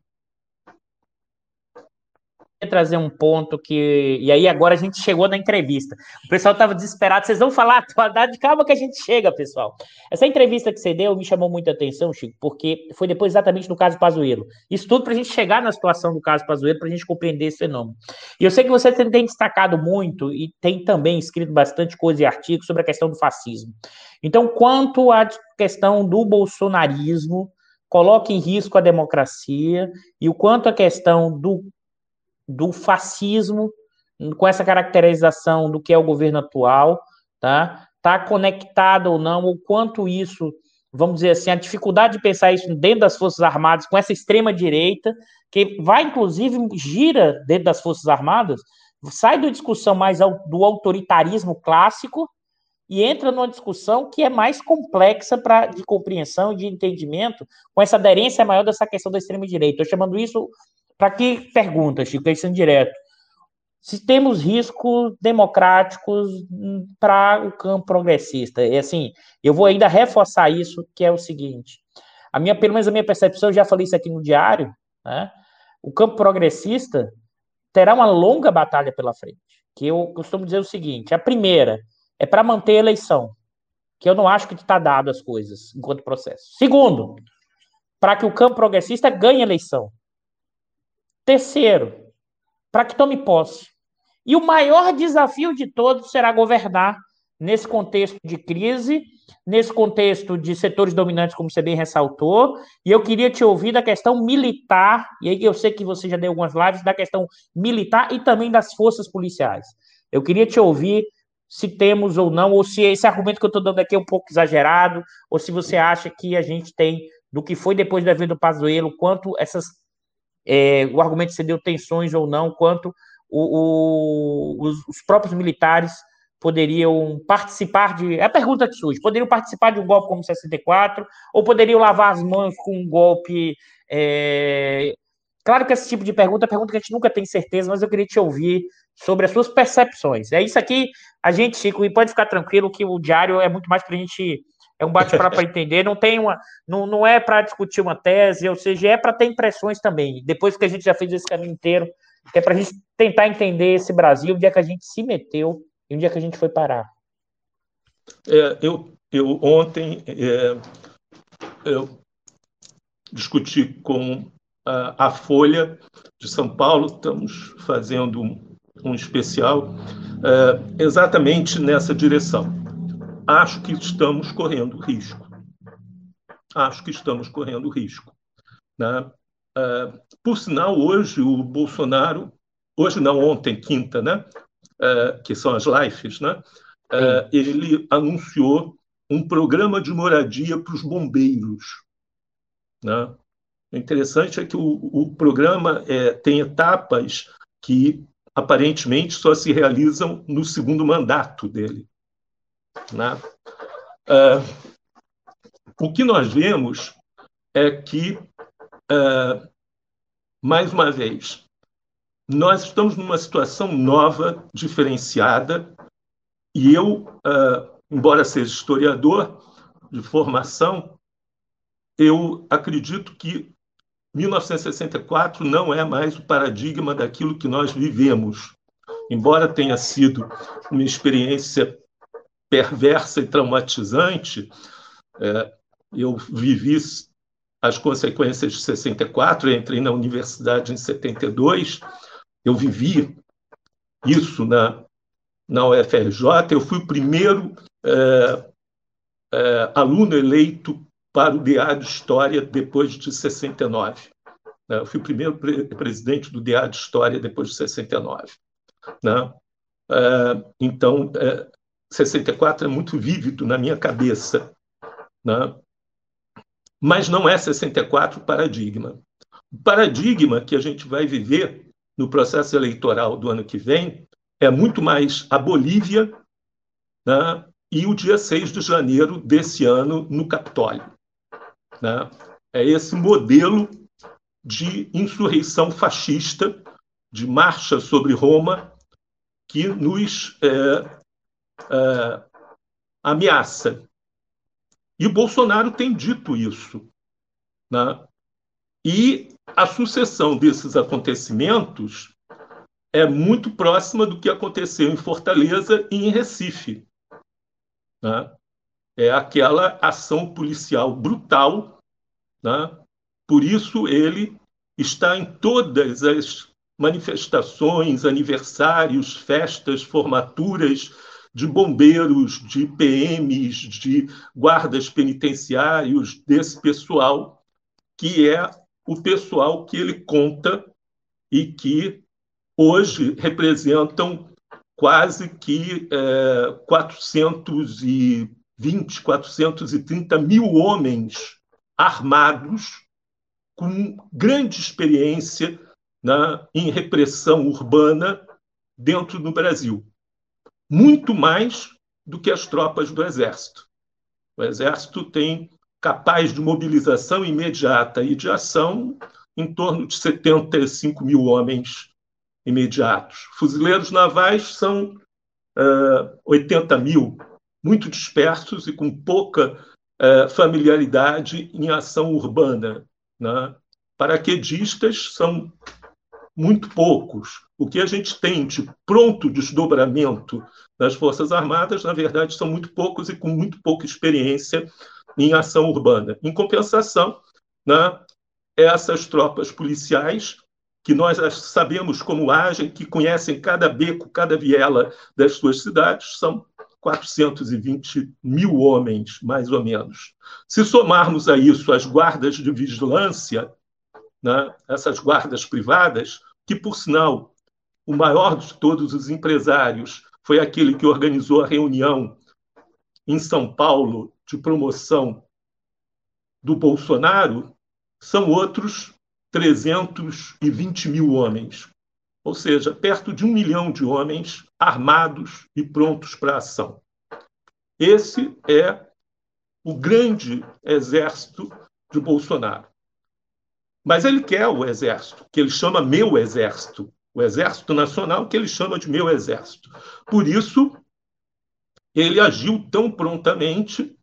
Trazer um ponto que. E aí, agora a gente chegou na entrevista. O pessoal estava desesperado. Vocês vão falar a atualidade? Calma que a gente chega, pessoal. Essa entrevista que você deu me chamou muita atenção, Chico, porque foi depois exatamente do caso Pazuello. Isso tudo para a gente chegar na situação do caso Pazuello, para a gente compreender esse fenômeno. E eu sei que você tem destacado muito e tem também escrito bastante coisa e artigos sobre a questão do fascismo. Então, quanto à questão do bolsonarismo, coloca em risco a democracia e o quanto a questão do do fascismo, com essa caracterização do que é o governo atual, tá? Está conectado ou não, o quanto isso, vamos dizer assim, a dificuldade de pensar isso dentro das Forças Armadas, com essa extrema-direita, que vai, inclusive, gira dentro das Forças Armadas, sai da discussão mais do autoritarismo clássico e entra numa discussão que é mais complexa pra, de compreensão e de entendimento, com essa aderência maior dessa questão da extrema-direita. Estou chamando isso para que pergunta, Chico, pensando direto? Se temos riscos democráticos para o campo progressista. E assim, eu vou ainda reforçar isso, que é o seguinte: a minha, pelo menos a minha percepção, eu já falei isso aqui no diário, né? O campo progressista terá uma longa batalha pela frente. Que eu costumo dizer o seguinte: a primeira é para manter a eleição, que eu não acho que está dado as coisas enquanto processo. Segundo, para que o campo progressista ganhe a eleição. Terceiro, para que tome posse. E o maior desafio de todos será governar nesse contexto de crise, nesse contexto de setores dominantes, como você bem ressaltou, e eu queria te ouvir da questão militar, e aí eu sei que você já deu algumas lives, da questão militar e também das forças policiais. Eu queria te ouvir se temos ou não, ou se esse argumento que eu estou dando aqui é um pouco exagerado, ou se você acha que a gente tem, do que foi depois do evento do Pazuello, quanto essas é, o argumento se deu tensões ou não, quanto o, o, os, os, próprios militares poderiam participar de. É a pergunta que surge: poderiam participar de um golpe como 64, ou poderiam lavar as mãos com um golpe. É... Claro que esse tipo de pergunta é pergunta que a gente nunca tem certeza, mas eu queria te ouvir sobre as suas percepções. É isso aqui, a gente, Chico, e pode ficar tranquilo que o diário é muito mais para a gente é um bate-papo para entender, não tem uma, não, não é para discutir uma tese, ou seja, é para ter impressões também. Depois que a gente já fez esse caminho inteiro, é para a gente tentar entender esse Brasil, onde é que a gente se meteu e onde é que a gente foi parar. É, eu, eu ontem é, eu discuti com a, a, Folha de São Paulo, estamos fazendo um, um especial é, exatamente nessa direção acho que estamos correndo risco. Acho que estamos correndo risco. Né? Uh, por sinal, hoje o Bolsonaro, hoje não, ontem, quinta, né? Uh, que são as lives, né? Uh, ele anunciou um programa de moradia para os bombeiros. Né? O interessante é que o, o programa é, tem etapas que aparentemente só se realizam no segundo mandato dele. Né? Uh, o que nós vemos é que, uh, mais uma vez, nós estamos numa situação nova, diferenciada, e eu, uh, embora seja historiador de formação, eu acredito que 1964 não é mais o paradigma daquilo que nós vivemos. Embora tenha sido uma experiência perversa e traumatizante. É, eu vivi as consequências de 64, entrei na universidade em 72, eu vivi isso na, na UFRJ, eu fui o primeiro é, é, aluno eleito para o DA de História depois de 69. Né? Eu fui o primeiro pre presidente do DA de História depois de 69. Né? É, então, é, 64 é muito vívido na minha cabeça. Né? Mas não é 64 o paradigma. O paradigma que a gente vai viver no processo eleitoral do ano que vem é muito mais a Bolívia né? e o dia 6 de janeiro desse ano no Capitólio. Né? É esse modelo de insurreição fascista, de marcha sobre Roma, que nos é, uh, ameaça. E o Bolsonaro tem dito isso. Né? E a sucessão desses acontecimentos é muito próxima do que aconteceu em Fortaleza e em Recife. Né? É aquela ação policial brutal. Né? Por isso, ele está em todas as manifestações, aniversários, festas, formaturas de bombeiros, de PMs, de guardas penitenciários, desse pessoal, que é o pessoal que ele conta e que hoje representam quase que é, 420, 430 mil homens armados com grande experiência na, em repressão urbana dentro do Brasil. Muito mais do que as tropas do Exército. O Exército tem capaz de mobilização imediata e de ação em torno de 75 mil homens imediatos. Fuzileiros navais são uh, 80 mil, muito dispersos e com pouca uh, familiaridade em ação urbana. Né? Paraquedistas são muito poucos. O que a gente tem de pronto desdobramento das Forças Armadas, na verdade, são muito poucos e com muito pouca experiência em ação urbana. Em compensação, né, essas tropas policiais, que nós sabemos como agem, que conhecem cada beco, cada viela das suas cidades, são 420 mil homens, mais ou menos. Se somarmos a isso as guardas de vigilância, né, essas guardas privadas, que, por sinal, o maior de todos os empresários foi aquele que organizou a reunião em São Paulo de promoção do Bolsonaro, são outros 320 mil homens. Ou seja, perto de um milhão de homens armados e prontos para ação. Esse é o grande exército de Bolsonaro. Mas ele quer o exército, que ele chama meu exército, o exército nacional, que ele chama de meu exército. Por isso, ele agiu tão prontamente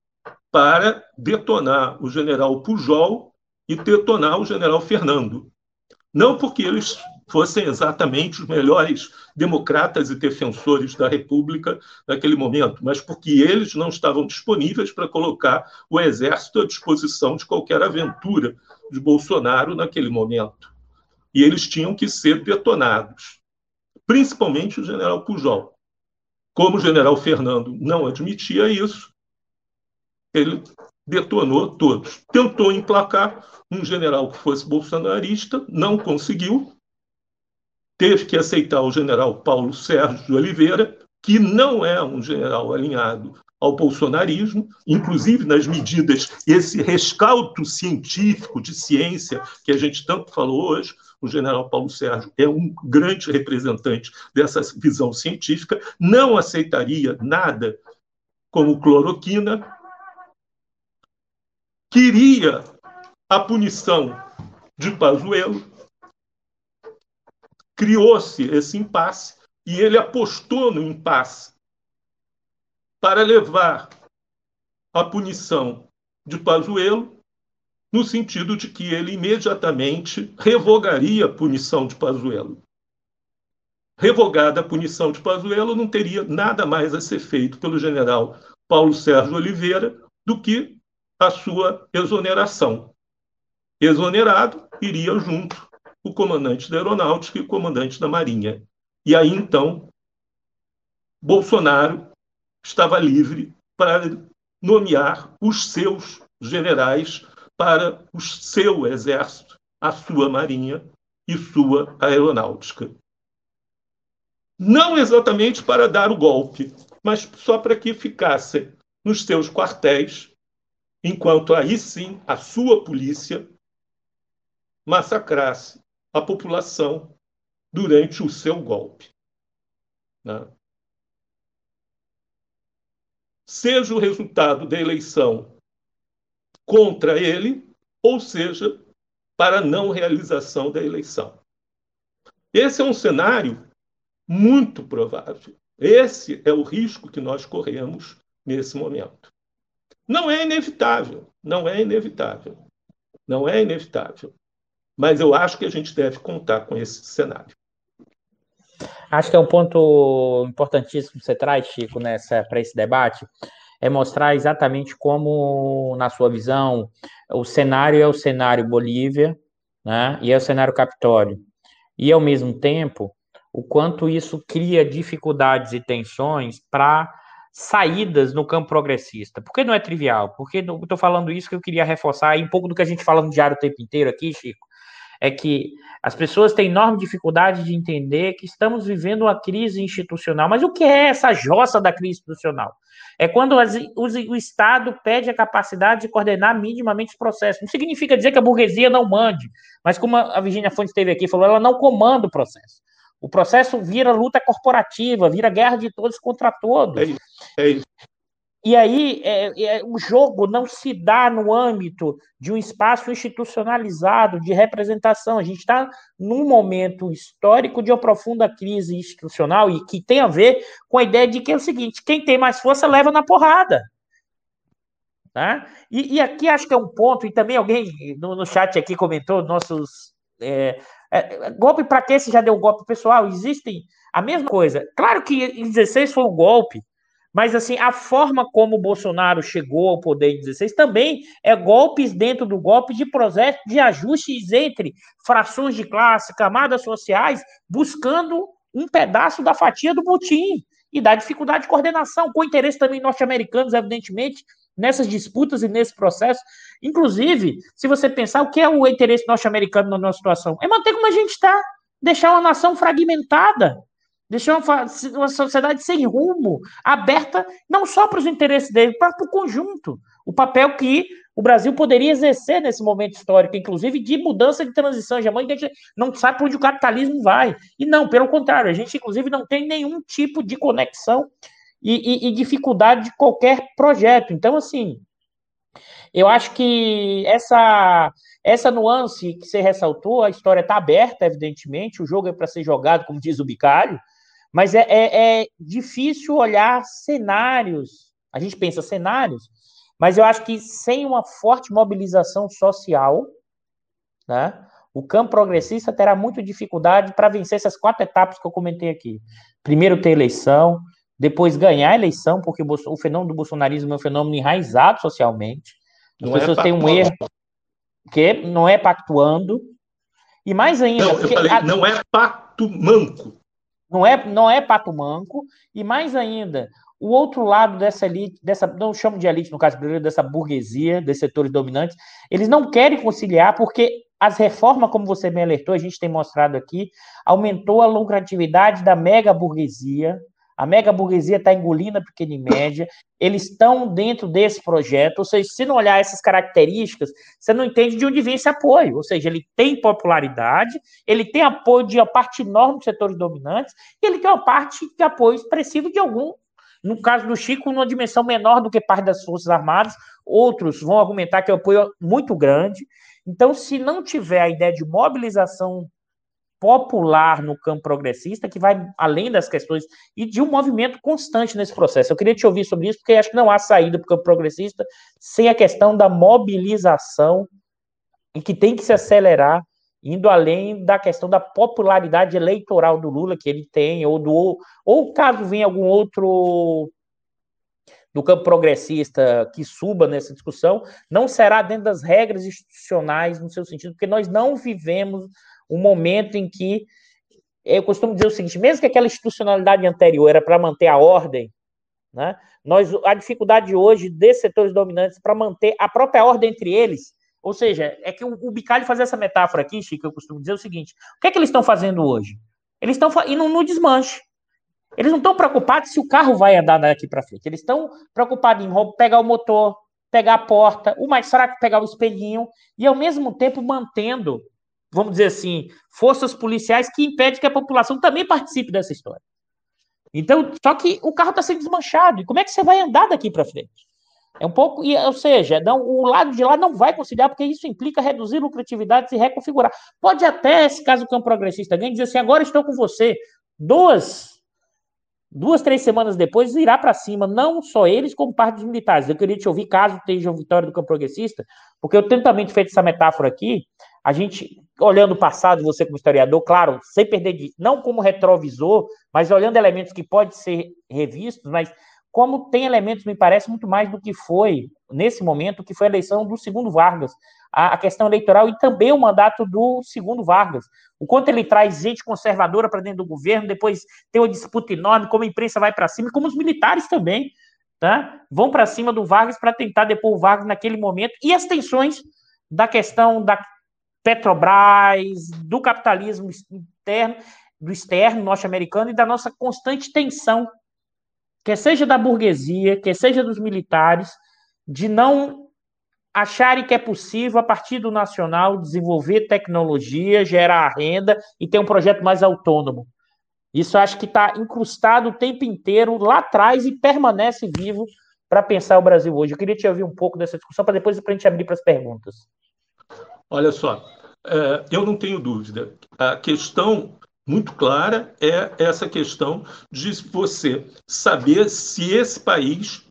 para detonar o general Pujol e detonar o general Fernando. Não porque eles fossem exatamente os melhores democratas e defensores da República naquele momento, mas porque eles não estavam disponíveis para colocar o exército à disposição de qualquer aventura de Bolsonaro naquele momento. E eles tinham que ser detonados, principalmente o general Pujol. Como o general Fernando não admitia isso, ele detonou todos. Tentou emplacar um general que fosse bolsonarista, não conseguiu. Teve que aceitar o general Paulo Sérgio de Oliveira, que não é um general alinhado ao bolsonarismo, inclusive nas medidas, esse rescaldo científico de ciência que a gente tanto falou hoje, o general Paulo Sérgio é um grande representante dessa visão científica, não aceitaria nada como cloroquina, queria a punição de Pazuello, criou-se esse impasse e ele apostou no impasse para levar a punição de Pazuello no sentido de que ele imediatamente revogaria a punição de Pazuello. Revogada a punição de Pazuello, não teria nada mais a ser feito pelo general Paulo Sérgio Oliveira do que a sua exoneração. Exonerado, iria junto o comandante da aeronáutica e o comandante da marinha. E aí, então, Bolsonaro estava livre para nomear os seus generais para o seu exército, a sua marinha e sua aeronáutica. Não exatamente para dar o golpe, mas só para que ficassem nos seus quartéis, enquanto aí sim a sua polícia massacrasse a população durante o seu golpe. Né? seja o resultado da eleição contra ele, ou seja, para não realização da eleição. Esse é um cenário muito provável. Esse é o risco que nós corremos nesse momento. Não é inevitável, não é inevitável, não é inevitável. Mas eu acho que a gente deve contar com esse cenário. Acho que é um ponto importantíssimo que você traz, Chico, nessa para esse debate, é mostrar exatamente como, na sua visão, o cenário é o cenário Bolívia, né, e é o cenário Capitólio. E, ao mesmo tempo, o quanto isso cria dificuldades e tensões para saídas no campo progressista. Por que não é trivial? Porque estou falando isso que eu queria reforçar um pouco do que a gente fala no diário o tempo inteiro aqui, Chico, é que as pessoas têm enorme dificuldade de entender que estamos vivendo uma crise institucional. Mas o que é essa jossa da crise institucional? É quando as, o, Estado pede a capacidade de coordenar minimamente os processos. Não significa dizer que a burguesia não mande, mas como a Virginia Fonte esteve aqui falou, ela não comanda o processo. O processo vira luta corporativa, vira guerra de todos contra todos. É isso. É isso. E aí, é, é, o jogo não se dá no âmbito de um espaço institucionalizado de representação. A gente está num momento histórico de uma profunda crise institucional e que tem a ver com a ideia de que é o seguinte: quem tem mais força leva na porrada. Tá? E, e aqui acho que é um ponto, e também alguém no, no chat aqui comentou, nossos. É, é, golpe para quê? Se já deu golpe pessoal? Existem a mesma coisa. Claro que em 16 foi um golpe, mas assim, a forma como o Bolsonaro chegou ao poder em 16 também é golpes dentro do golpe de projeto de ajustes entre frações de classe, camadas sociais, buscando um pedaço da fatia do botim e da dificuldade de coordenação, com interesse também norte-americanos, evidentemente, nessas disputas e nesse processo. Inclusive, se você pensar o que é o interesse norte-americano na nossa situação, é manter como a gente está, deixar uma nação fragmentada, Deixou uma, uma sociedade sem rumo, aberta não só para os interesses dele, mas para o conjunto. O papel que o Brasil poderia exercer nesse momento histórico, inclusive de mudança de transição hegemônica, a gente não sabe para onde o capitalismo vai. E não, pelo contrário, a gente, inclusive, não tem nenhum tipo de conexão e, e, e dificuldade de qualquer projeto. Então, assim, eu acho que essa essa nuance que você ressaltou, a história está aberta, evidentemente, o jogo é para ser jogado, como diz o Bicalho, mas é, é, é difícil olhar cenários. A gente pensa cenários, mas eu acho que sem uma forte mobilização social, né, o campo progressista terá muita dificuldade para vencer essas quatro etapas que eu comentei aqui. Primeiro, ter eleição, depois ganhar a eleição, porque o fenômeno do bolsonarismo é um fenômeno enraizado socialmente. As não é pessoas é têm um erro que não é pactuando. E mais ainda. Não, eu falei, a... não é pacto manco. Não é, não é pato manco, e mais ainda, o outro lado dessa elite, dessa, não chamo de elite no caso brasileiro, dessa burguesia, desses setores dominantes, eles não querem conciliar porque as reformas, como você bem alertou, a gente tem mostrado aqui, aumentou a lucratividade da mega burguesia, a mega burguesia está engolindo a pequena e média, eles estão dentro desse projeto, ou seja, se não olhar essas características, você não entende de onde vem esse apoio, ou seja, ele tem popularidade, ele tem apoio de uma parte enorme dos setores dominantes, e ele tem uma parte de apoio expressivo de algum, no caso do Chico, numa dimensão menor do que parte das Forças Armadas, outros vão argumentar que é um apoio muito grande, então, se não tiver a ideia de mobilização popular no campo progressista, que vai além das questões e de um movimento constante nesse processo. Eu queria te ouvir sobre isso, porque acho que não há saída para o campo progressista sem a questão da mobilização e que tem que se acelerar, indo além da questão da popularidade eleitoral do Lula que ele tem, ou do ou caso venha algum outro do campo progressista que suba nessa discussão, não será dentro das regras institucionais no seu sentido, porque nós não vivemos um momento em que eu costumo dizer o seguinte: mesmo que aquela institucionalidade anterior era para manter a ordem, né, nós, a dificuldade hoje desses setores dominantes para manter a própria ordem entre eles, ou seja, é que o, o Bicalho faz essa metáfora aqui, Chico, eu costumo dizer o seguinte: o que é que eles estão fazendo hoje? Eles estão indo no desmanche. Eles não estão preocupados se o carro vai andar daqui para frente. Eles estão preocupados em pegar o motor, pegar a porta, o mais fraco pegar o espelhinho, e ao mesmo tempo mantendo vamos dizer assim, forças policiais que impedem que a população também participe dessa história. Então, só que o carro está sendo desmanchado. E como é que você vai andar daqui para frente? É um pouco, ou seja, não, o lado de lá não vai conciliar, porque isso implica reduzir lucratividades e reconfigurar. Pode até, se caso o campo progressista ganhe, dizer assim: agora estou com você. Duas, duas, três semanas depois, irá para cima, não só eles, como parte dos militares. Eu queria te ouvir, caso uma vitória do campo progressista, porque eu tenho também feito essa metáfora aqui. A gente olhando o passado, você como historiador, claro, sem perder de, não como retrovisor, mas olhando elementos que podem ser revistos, mas como tem elementos, me parece, muito mais do que foi, nesse momento, que foi a eleição do segundo Vargas, a, a questão eleitoral e também o mandato do segundo Vargas. O quanto ele traz gente conservadora para dentro do governo, depois tem uma disputa enorme, como a imprensa vai para cima, como os militares também, tá? vão para cima do Vargas para tentar depor o Vargas naquele momento, e as tensões da questão da Petrobras, do capitalismo interno, do externo norte-americano e da nossa constante tensão, que seja da burguesia, que seja dos militares, de não acharem que é possível, a partir do nacional, desenvolver tecnologia, gerar renda e ter um projeto mais autônomo. Isso acho que está incrustado o tempo inteiro lá atrás e permanece vivo para pensar o Brasil hoje. Eu queria te ouvir um pouco dessa discussão para depois a gente abrir para as perguntas. Olha só, é, eu não tenho dúvida. A questão muito clara é essa questão de você saber se esse país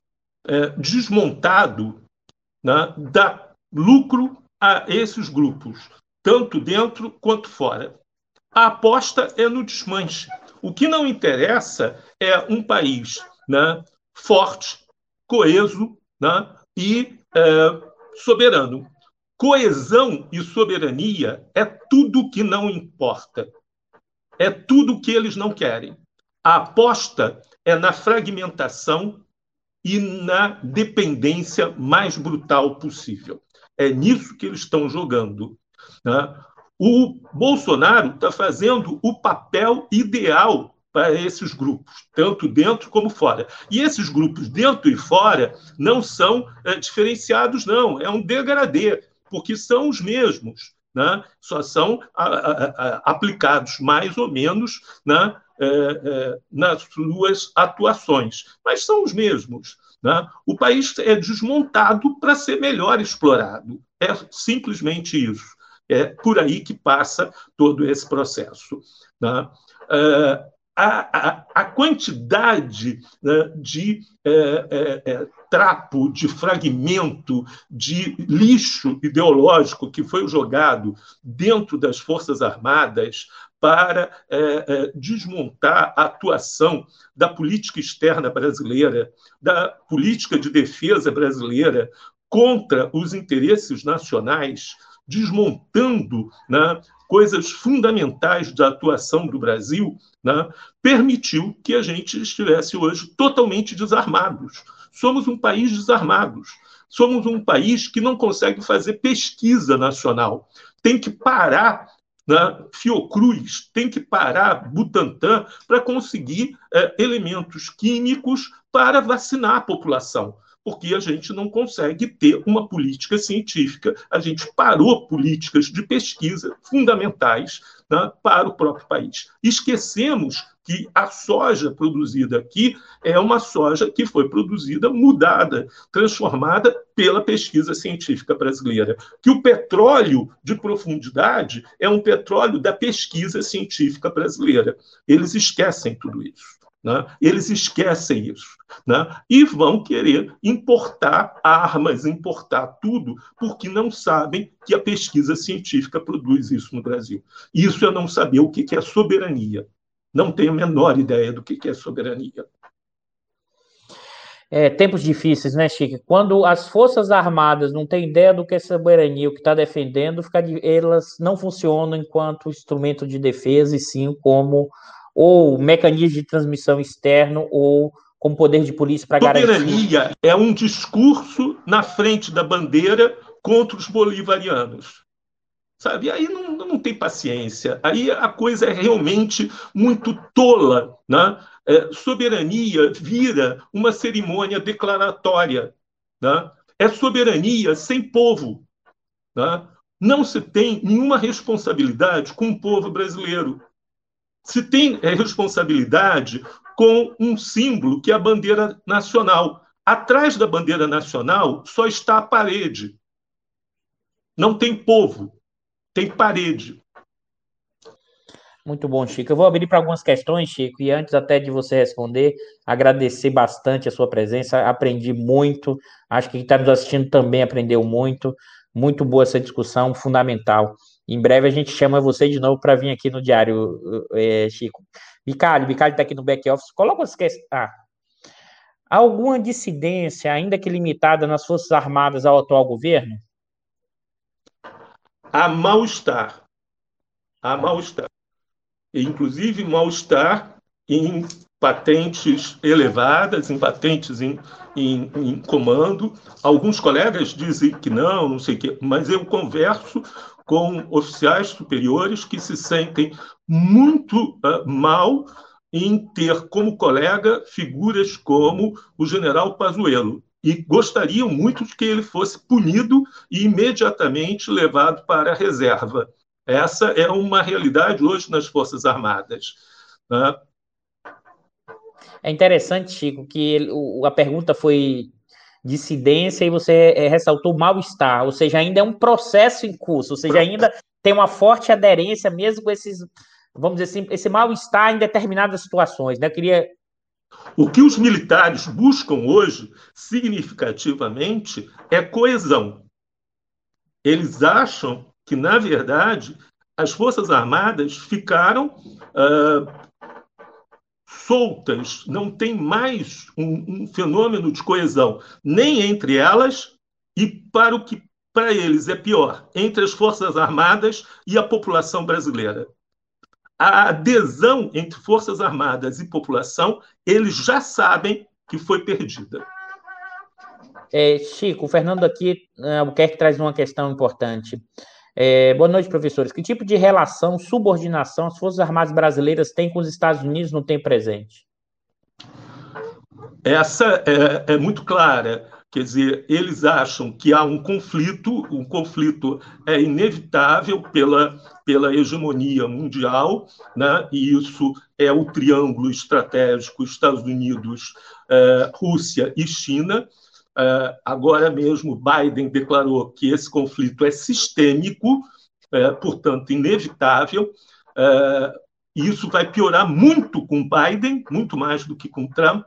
é, desmontado né, dá lucro a esses grupos, tanto dentro quanto fora. A aposta é no desmanche. O que não interessa é um país né, forte, coeso né, e é, soberano. Coesão e soberania é tudo que não importa. É tudo que eles não querem. A aposta é na fragmentação e na dependência mais brutal possível. É nisso que eles estão jogando. Né? O Bolsonaro está fazendo o papel ideal para esses grupos, tanto dentro como fora. E esses grupos, dentro e fora, não são é, diferenciados, não. É um degradê porque são os mesmos, né? só são a, a, a, aplicados mais ou menos né? É, é, nas suas atuações, mas são os mesmos. Né? O país é desmontado para ser melhor explorado. É simplesmente isso. É por aí que passa todo esse processo. Né? É, a, a, a quantidade né, de é, é, é, trapo, de fragmento, de lixo ideológico que foi jogado dentro das Forças Armadas para é, é, desmontar a atuação da política externa brasileira, da política de defesa brasileira contra os interesses nacionais, desmontando né, coisas fundamentais da atuação do Brasil, né, permitiu que a gente estivesse hoje totalmente desarmados. Somos um país desarmados. Somos um país que não consegue fazer pesquisa nacional. Tem que parar né, Fiocruz, tem que parar Butantan para conseguir é, elementos químicos para vacinar a população porque a gente não consegue ter uma política científica. A gente parou políticas de pesquisa fundamentais né, para o próprio país. Esquecemos que a soja produzida aqui é uma soja que foi produzida, mudada, transformada pela pesquisa científica brasileira. Que o petróleo de profundidade é um petróleo da pesquisa científica brasileira. Eles esquecem tudo isso. Né? Eles esquecem isso né? e vão querer importar armas, importar tudo, porque não sabem que a pesquisa científica produz isso no Brasil. Isso é não saber o que é soberania. Não tenho a menor ideia do que é soberania. É, tempos difíceis, né, Chico? Quando as Forças Armadas não têm ideia do que é soberania, o que está defendendo, fica, elas não funcionam enquanto instrumento de defesa, e sim como ou mecanismo de transmissão externo, ou como poder de polícia para garantir. Soberania é um discurso na frente da bandeira contra os bolivarianos. Sabe? Aí não, não tem paciência. Aí a coisa é realmente muito tola. Né? É, soberania vira uma cerimônia declaratória. Né? É soberania sem povo. Né? Não se tem nenhuma responsabilidade com o povo brasileiro se tem é, responsabilidade com um símbolo que é a bandeira nacional. Atrás da bandeira nacional só está a parede. Não tem povo, tem parede. Muito bom, Chico. Eu vou abrir para algumas questões, Chico, e antes até de você responder, agradecer bastante a sua presença. Aprendi muito. Acho que quem está nos assistindo também aprendeu muito. Muito boa essa discussão, fundamental. Em breve a gente chama você de novo para vir aqui no Diário, é, Chico. Bicalho, Bicalho está aqui no back-office. Coloca as questões. Ah. Alguma dissidência, ainda que limitada, nas Forças Armadas ao atual governo? Há mal-estar. Há mal-estar. Inclusive, mal-estar em patentes elevadas, em patentes em, em, em, comando. Alguns colegas dizem que não, não sei o quê, mas eu converso com oficiais superiores que se sentem muito uh, mal em ter como colega figuras como o general Pazuello e gostariam muito de que ele fosse punido e imediatamente levado para a reserva. Essa é uma realidade hoje nas Forças Armadas. Né? É interessante, Chico, que a pergunta foi dissidência e você é, ressaltou mal-estar, ou seja, ainda é um processo em curso, ou seja, ainda tem uma forte aderência, mesmo com esses, vamos dizer assim, esse mal-estar em determinadas situações. Né? Eu queria. O que os militares buscam hoje, significativamente, é coesão. Eles acham que, na verdade, as Forças Armadas ficaram uh, soltas, não tem mais um, um, fenômeno de coesão, nem entre elas e para o que para eles é pior, entre as Forças Armadas e a população brasileira. A adesão entre Forças Armadas e população, eles já sabem que foi perdida. É, Chico, o Fernando aqui, é, o que traz uma questão importante. É, boa noite, professores. Que tipo de relação, subordinação as Forças Armadas brasileiras têm com os Estados Unidos no tempo presente? Essa é, é muito clara. Quer dizer, eles acham que há um conflito, um conflito é inevitável pela, pela hegemonia mundial, né? e isso é o triângulo estratégico Estados Unidos, é, Rússia e China. Uh, agora mesmo, Biden declarou que esse conflito é sistêmico, uh, portanto, inevitável. Uh, isso vai piorar muito com Biden, muito mais do que com Trump,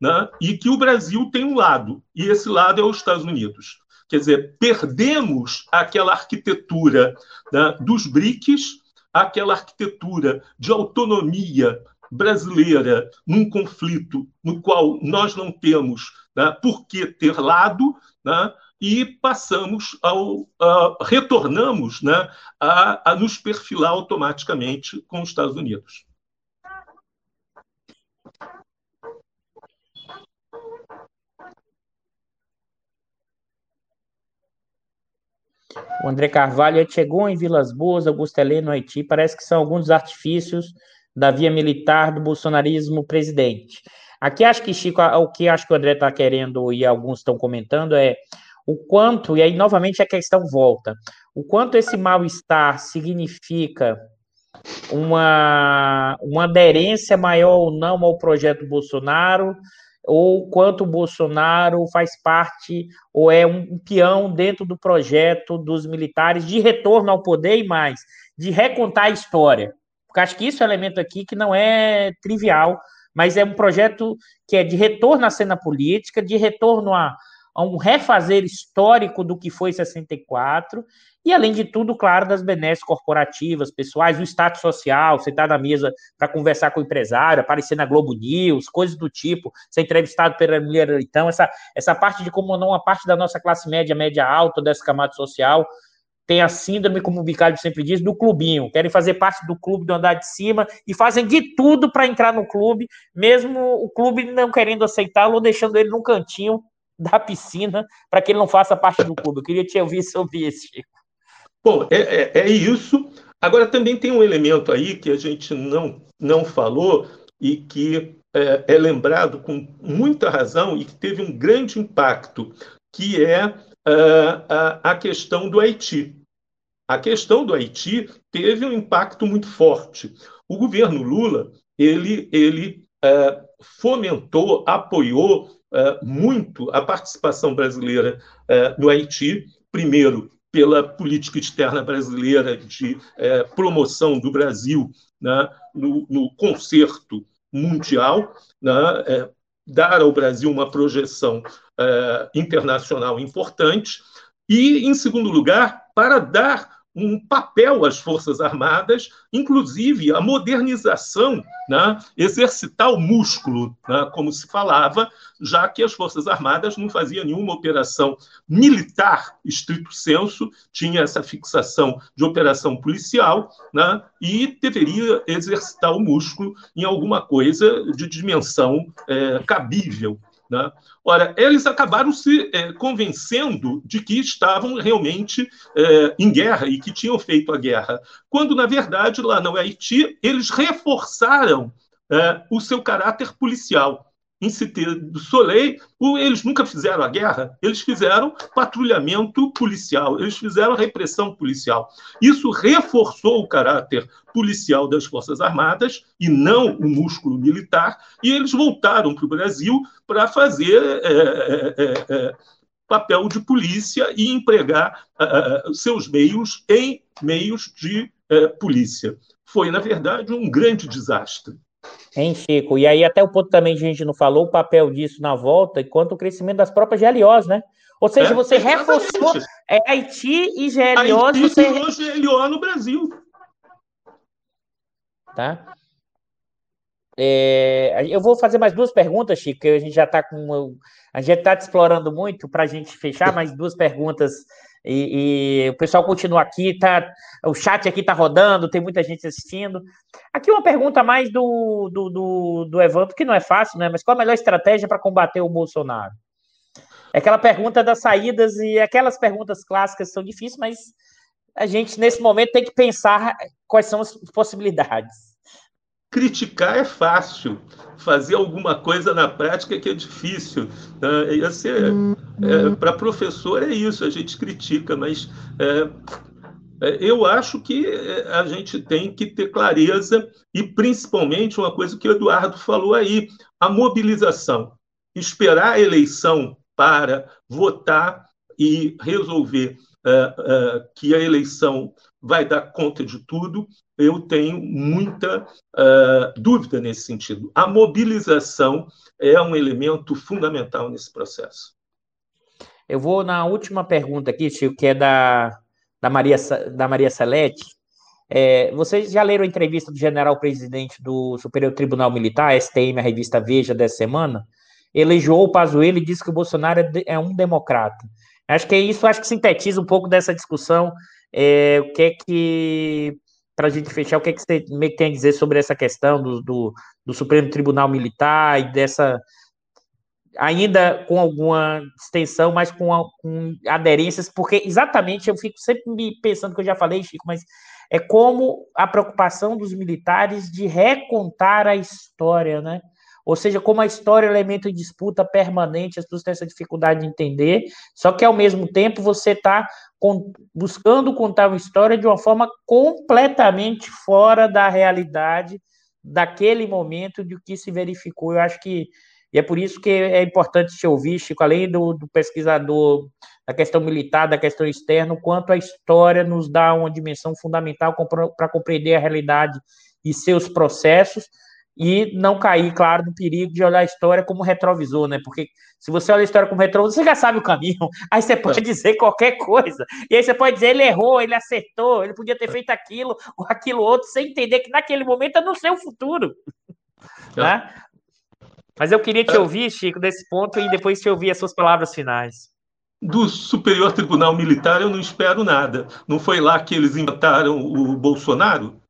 né? e que o Brasil tem um lado, e esse lado é os Estados Unidos. Quer dizer, perdemos aquela arquitetura né, dos BRICS, aquela arquitetura de autonomia brasileira num conflito no qual nós não temos né, por que ter lado, né, e passamos ao retornamos né, a, a nos perfilar automaticamente com os Estados Unidos. O André Carvalho chegou em Vilas Boas, Augusto Heleno, Haiti. Parece que são alguns dos artifícios da via militar do bolsonarismo presidente. Aqui acho que, Chico, o que acho que o André está querendo e alguns estão comentando é o quanto, e aí novamente a questão volta, o quanto esse mal-estar significa uma, uma aderência maior ou não ao projeto Bolsonaro, ou quanto o Bolsonaro faz parte ou é um peão dentro do projeto dos militares de retorno ao poder e mais, de recontar a história. Porque acho que isso é um elemento aqui que não é trivial mas é um projeto que é de retorno à cena política, de retorno a, a um refazer histórico do que foi 64, e além de tudo, claro, das benesses corporativas, pessoais, o status social, está na mesa para conversar com o empresário, aparecer na Globo News, coisas do tipo, ser entrevistado pela mulher, então, essa, essa parte de como não uma parte da nossa classe média, média alta, dessa camada social, tem a síndrome, como o Bicalho sempre diz, do clubinho. Querem fazer parte do clube do andar de cima e fazem de tudo para entrar no clube, mesmo o clube não querendo aceitá-lo ou deixando ele num cantinho da piscina para que ele não faça parte do clube. Eu queria te ouvir sobre isso, Chico. Bom, é, é, é isso. Agora, também tem um elemento aí que a gente não, não falou e que é, é lembrado com muita razão e que teve um grande impacto, que é uh, a, questão do Haiti. A questão do Haiti teve um impacto muito forte. O governo Lula ele, ele uh, fomentou, apoiou uh, muito a participação brasileira no Haiti, primeiro pela política externa brasileira de promoção do Brasil né, no, no concerto mundial, né, dar ao Brasil uma projeção uh, internacional importante, e, em segundo lugar, para dar um papel às Forças Armadas, inclusive a modernização, né, exercitar o músculo, né, como se falava, já que as Forças Armadas não faziam nenhuma operação militar, estrito senso, tinha essa fixação de operação policial, né, e deveria exercitar o músculo em alguma coisa de dimensão é, cabível né? Ora, eles acabaram se é, convencendo de que estavam realmente é, em guerra e que tinham feito a guerra, quando, na verdade, lá no Haiti, eles reforçaram é, o seu caráter policial em Cité do Soleil, eles nunca fizeram a guerra, eles fizeram patrulhamento policial, eles fizeram repressão policial. Isso reforçou o caráter policial das Forças Armadas e não o músculo militar, e eles voltaram para o Brasil para fazer é, é, é, é, papel de polícia e empregar é, é, seus meios em meios de polícia. Foi, na verdade, um grande desastre. Hein, Chico? E aí, até o ponto também a gente não falou o papel disso na volta, enquanto o crescimento das próprias GLOs, né? Ou seja, é, você reforçou é, Haiti e GLOs. Haiti você... e GLO no Brasil. Tá? É, eu vou fazer mais duas perguntas, Chico, que a gente já está com. A gente está te explorando muito para a gente fechar mais duas perguntas e, e, o pessoal continua aqui, tá, o chat aqui tá rodando, tem muita gente assistindo. Aqui uma pergunta mais do, do, do, do Evandro, que não é fácil, né? Mas qual a melhor estratégia para combater o Bolsonaro? É aquela pergunta das saídas e aquelas perguntas clássicas são difíceis, mas a gente, nesse momento, tem que pensar quais são as possibilidades. Criticar é fácil, fazer alguma coisa na prática que é difícil. É, esse é, é, Para professor é isso, a gente critica, mas é, é, eu acho que é, a gente tem que ter clareza e, principalmente, uma coisa que o Eduardo falou aí, a mobilização. Esperar a eleição para votar e resolver que a eleição vai dar conta de tudo, eu tenho muita uh, dúvida nesse sentido. A mobilização é um elemento fundamental nesse processo. Eu vou na última pergunta aqui, Chico, que é da, da, Maria, da Maria Celeste. É, vocês já leram a entrevista do general-presidente do Superior Tribunal Militar, STM, a revista Veja, dessa semana? Elegeu o Pazuello e disse que o Bolsonaro é, é um democrata. Acho que é isso, acho que sintetiza um pouco dessa discussão é, o que é que, para a gente fechar, o que é que você tem a dizer sobre essa questão do, do, do Supremo Tribunal Militar e dessa, ainda com alguma extensão, mas com, com, aderências, porque exatamente eu fico sempre me pensando que eu já falei, Chico, mas é como a preocupação dos militares de recontar a história, né? Ou seja, como a história é elemento de disputa permanente, as pessoas têm essa dificuldade de entender, só que ao mesmo tempo você está buscando contar uma história de uma forma completamente fora da realidade daquele momento de o que se verificou. Eu acho que e é por isso que é importante te ouvir, Chico, além do, do pesquisador da questão militar, da questão externa, quanto a história nos dá uma dimensão fundamental para compreender a realidade e seus processos, e não cair, claro, no perigo de olhar a história como retrovisor, né? Porque se você olha a história como retrovisor, você já sabe o caminho. Aí você pode é. dizer qualquer coisa. E aí você pode dizer, ele errou, ele acertou, ele podia ter feito aquilo ou aquilo outro, sem entender que naquele momento é no seu futuro. É. Né? Mas eu queria te é. ouvir, Chico, desse ponto, e depois te ouvir as suas palavras finais. Do Superior Tribunal Militar eu não espero nada. Não foi lá que eles inventaram o Bolsonaro?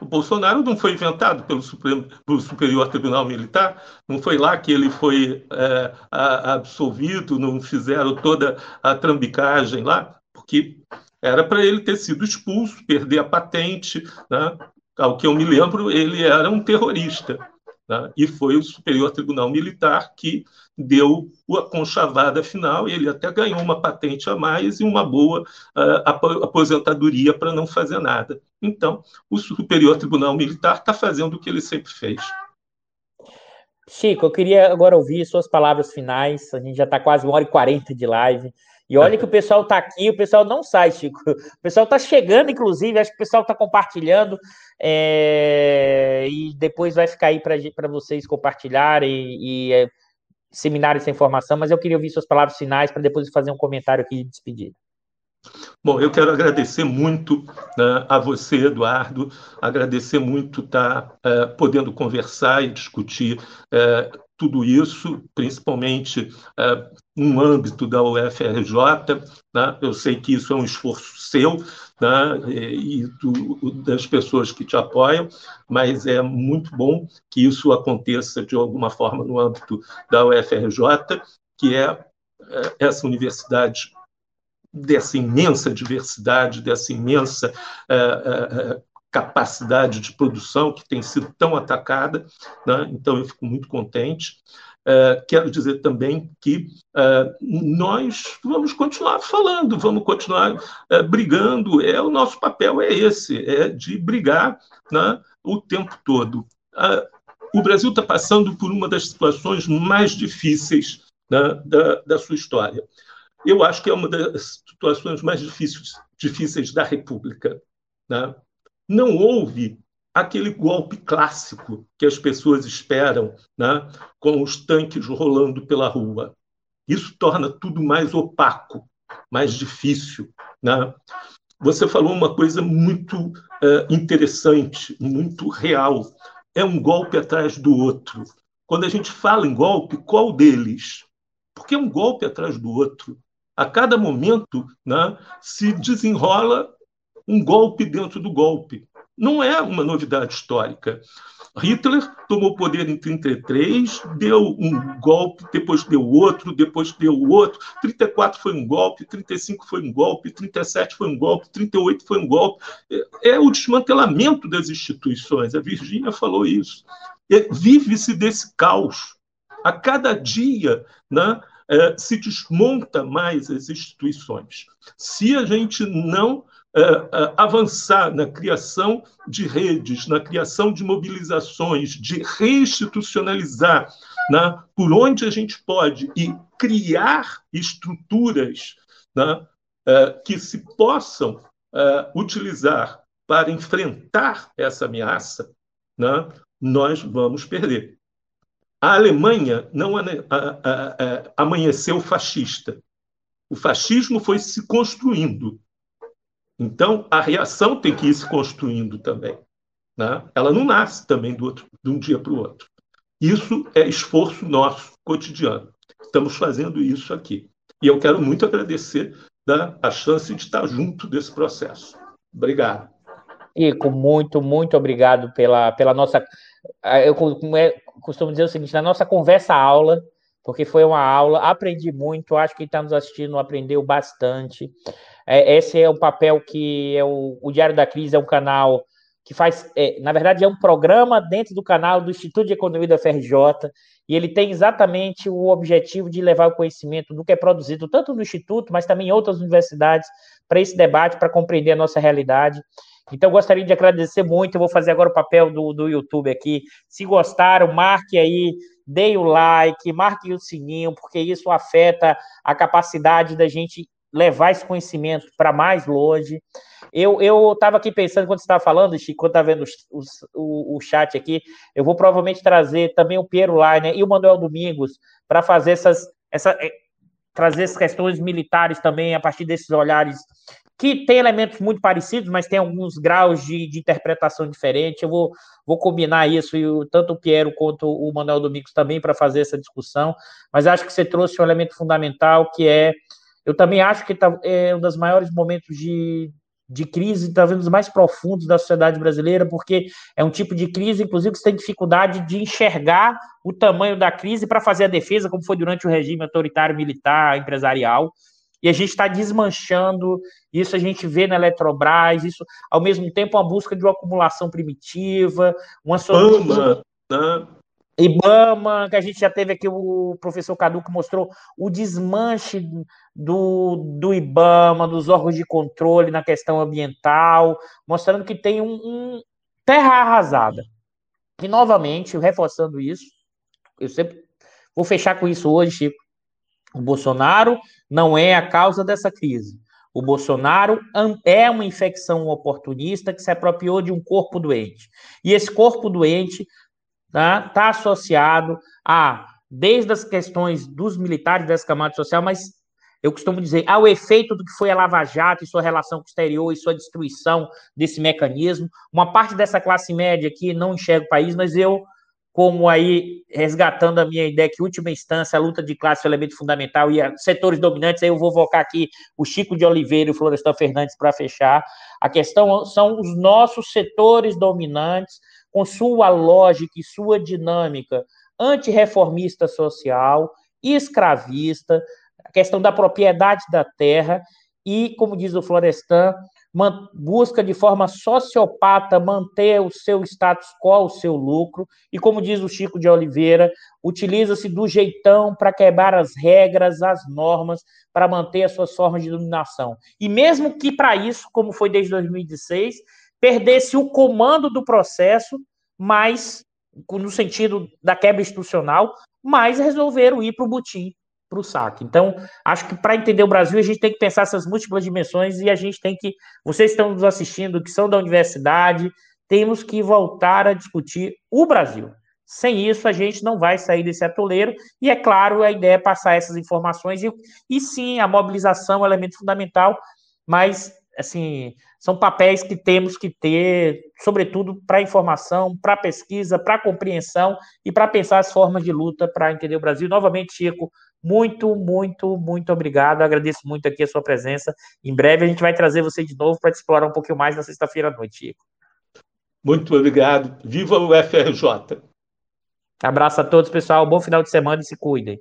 O Bolsonaro não foi inventado pelo, Supremo, pelo Superior Tribunal Militar, não foi lá que ele foi é, absolvido, não fizeram toda a trambicagem lá, porque era para ele ter sido expulso, perder a patente. Né? Ao que eu me lembro, ele era um terrorista. Né? E foi o Superior Tribunal Militar que deu a conchavada final, ele até ganhou uma patente a mais e uma boa uh, aposentadoria para não fazer nada. Então, o Superior Tribunal Militar está fazendo o que ele sempre fez. Chico, eu queria agora ouvir suas palavras finais. A gente já está quase uma hora e quarenta de live. E olha que o pessoal está aqui, o pessoal não sai, Chico. O pessoal está chegando, inclusive, acho que o pessoal está compartilhando. É... E depois vai ficar aí para vocês compartilharem e, e é, disseminarem essa informação. Mas eu queria ouvir suas palavras finais para depois fazer um comentário aqui de despedida. Bom, eu quero agradecer muito né, a você, Eduardo, agradecer muito estar tá, é, podendo conversar e discutir é, tudo isso, principalmente é, no âmbito da UFRJ. Né? Eu sei que isso é um esforço seu né? e do, das pessoas que te apoiam, mas é muito bom que isso aconteça de alguma forma no âmbito da UFRJ, que é, é essa universidade dessa imensa diversidade, dessa imensa uh, uh, capacidade de produção que tem sido tão atacada. Né? Então, eu fico muito contente. Uh, quero dizer também que nós vamos continuar falando, vamos continuar brigando. É o nosso papel é esse, é de brigar né, o tempo todo. o Brasil está passando por uma das situações mais difíceis né, da, da sua história eu acho que é uma das situações mais difíceis, difíceis da República. Né? Não houve aquele golpe clássico que as pessoas esperam, né? com os tanques rolando pela rua. Isso torna tudo mais opaco, mais difícil. Né? Você falou uma coisa muito uh, interessante, muito real. É um golpe atrás do outro. Quando a gente fala em golpe, qual deles? Porque é um golpe atrás do outro a cada momento né, se desenrola um golpe dentro do golpe. Não é uma novidade histórica. Hitler tomou poder em 33, deu um golpe, depois deu outro, depois deu outro. 34 foi um golpe, 35 foi um golpe, 37 foi um golpe, 38 foi um golpe. É, é o desmantelamento das instituições. A Virgínia falou isso. É, vive-se desse caos. A cada dia, né, é, se desmonta mais as instituições. Se a gente não é, é, avançar na criação de redes, na criação de mobilizações, de reinstitucionalizar né, por onde a gente pode e criar estruturas né, que se possam utilizar para enfrentar essa ameaça, né, nós vamos perder. A Alemanha não amanheceu fascista. O fascismo foi se construindo. Então, a reação tem que ir se construindo também. Né? Ela não nasce também do outro, de um dia para o outro. Isso é esforço nosso cotidiano. Estamos fazendo isso aqui. E eu quero muito agradecer né, a chance de estar junto desse processo. Obrigado. Ico, muito, muito obrigado pela, pela nossa. Eu costumo dizer o seguinte: na nossa conversa-aula, porque foi uma aula, aprendi muito, acho que quem está nos assistindo aprendeu bastante. É, esse é o papel que é o, o Diário da Crise, é um canal que faz, é, na verdade, é um programa dentro do canal do Instituto de Economia da FRJ, e ele tem exatamente o objetivo de levar o conhecimento do que é produzido tanto no Instituto, mas também em outras universidades, para esse debate, para compreender a nossa realidade. Então, gostaria de agradecer muito. Eu vou fazer agora o papel do, do YouTube aqui. Se gostaram, marque aí, dê o like, marque o sininho, porque isso afeta a capacidade da gente levar esse conhecimento para mais longe. Eu estava aqui pensando, quando você estava falando, Chico, quando estava vendo os, o, o chat aqui, eu vou provavelmente trazer também o Piero Leiner e o Manuel Domingos para fazer essas, essa, trazer essas questões militares também a partir desses olhares que tem elementos muito parecidos, mas tem alguns graus de, de interpretação diferentes. Eu vou, vou combinar isso, e tanto o Piero quanto o Manuel Domingos também, para fazer essa discussão. Mas acho que você trouxe um elemento fundamental, que é. Eu também acho que tá, é um dos maiores momentos de, de crise, talvez os mais profundos da sociedade brasileira, porque é um tipo de crise, inclusive, que você tem dificuldade de enxergar o tamanho da crise para fazer a defesa, como foi durante o regime autoritário militar, empresarial e a gente está desmanchando, isso a gente vê na Eletrobras, isso ao mesmo tempo uma busca de uma acumulação primitiva, uma solução. Né? Ibama, que a gente já teve aqui o professor Cadu que mostrou o desmanche do, do Ibama, dos órgãos de controle na questão ambiental, mostrando que tem um, um terra arrasada. E novamente, reforçando isso, eu sempre vou fechar com isso hoje, Chico. O Bolsonaro não é a causa dessa crise. O Bolsonaro é uma infecção oportunista que se apropriou de um corpo doente. E esse corpo doente está tá, associado a, desde as questões dos militares dessa camada social, mas eu costumo dizer, ao efeito do que foi a Lava Jato e sua relação com o exterior e sua destruição desse mecanismo, uma parte dessa classe média aqui não enxerga o país, mas eu, como aí, resgatando a minha ideia que, última instância, a luta de classe é o elemento fundamental e setores dominantes, aí eu vou vocar aqui o Chico de Oliveira e o Florestan Fernandes para fechar. A questão são os nossos setores dominantes, com sua lógica e sua dinâmica antirreformista social, escravista, a questão da propriedade da terra e, como diz o Florestan, busca de forma sociopata manter o seu status quo, o seu lucro, e como diz o Chico de Oliveira, utiliza-se do jeitão para quebrar as regras, as normas, para manter as suas formas de dominação. E mesmo que para isso, como foi desde 2016, perdesse o comando do processo, mas no sentido da quebra institucional, mas resolveram ir para o butim, para o saque. Então, acho que para entender o Brasil, a gente tem que pensar essas múltiplas dimensões e a gente tem que, vocês estão nos assistindo, que são da universidade, temos que voltar a discutir o Brasil. Sem isso, a gente não vai sair desse atoleiro, e é claro, a ideia é passar essas informações, e, e sim, a mobilização é um elemento fundamental, mas, assim, são papéis que temos que ter, sobretudo para informação, para pesquisa, para compreensão e para pensar as formas de luta para entender o Brasil. Novamente, Chico, muito, muito, muito obrigado. Agradeço muito aqui a sua presença. Em breve a gente vai trazer você de novo para explorar um pouquinho mais na sexta-feira à noite, Chico. Muito obrigado. Viva o FRJ. Abraço a todos, pessoal. Bom final de semana e se cuidem.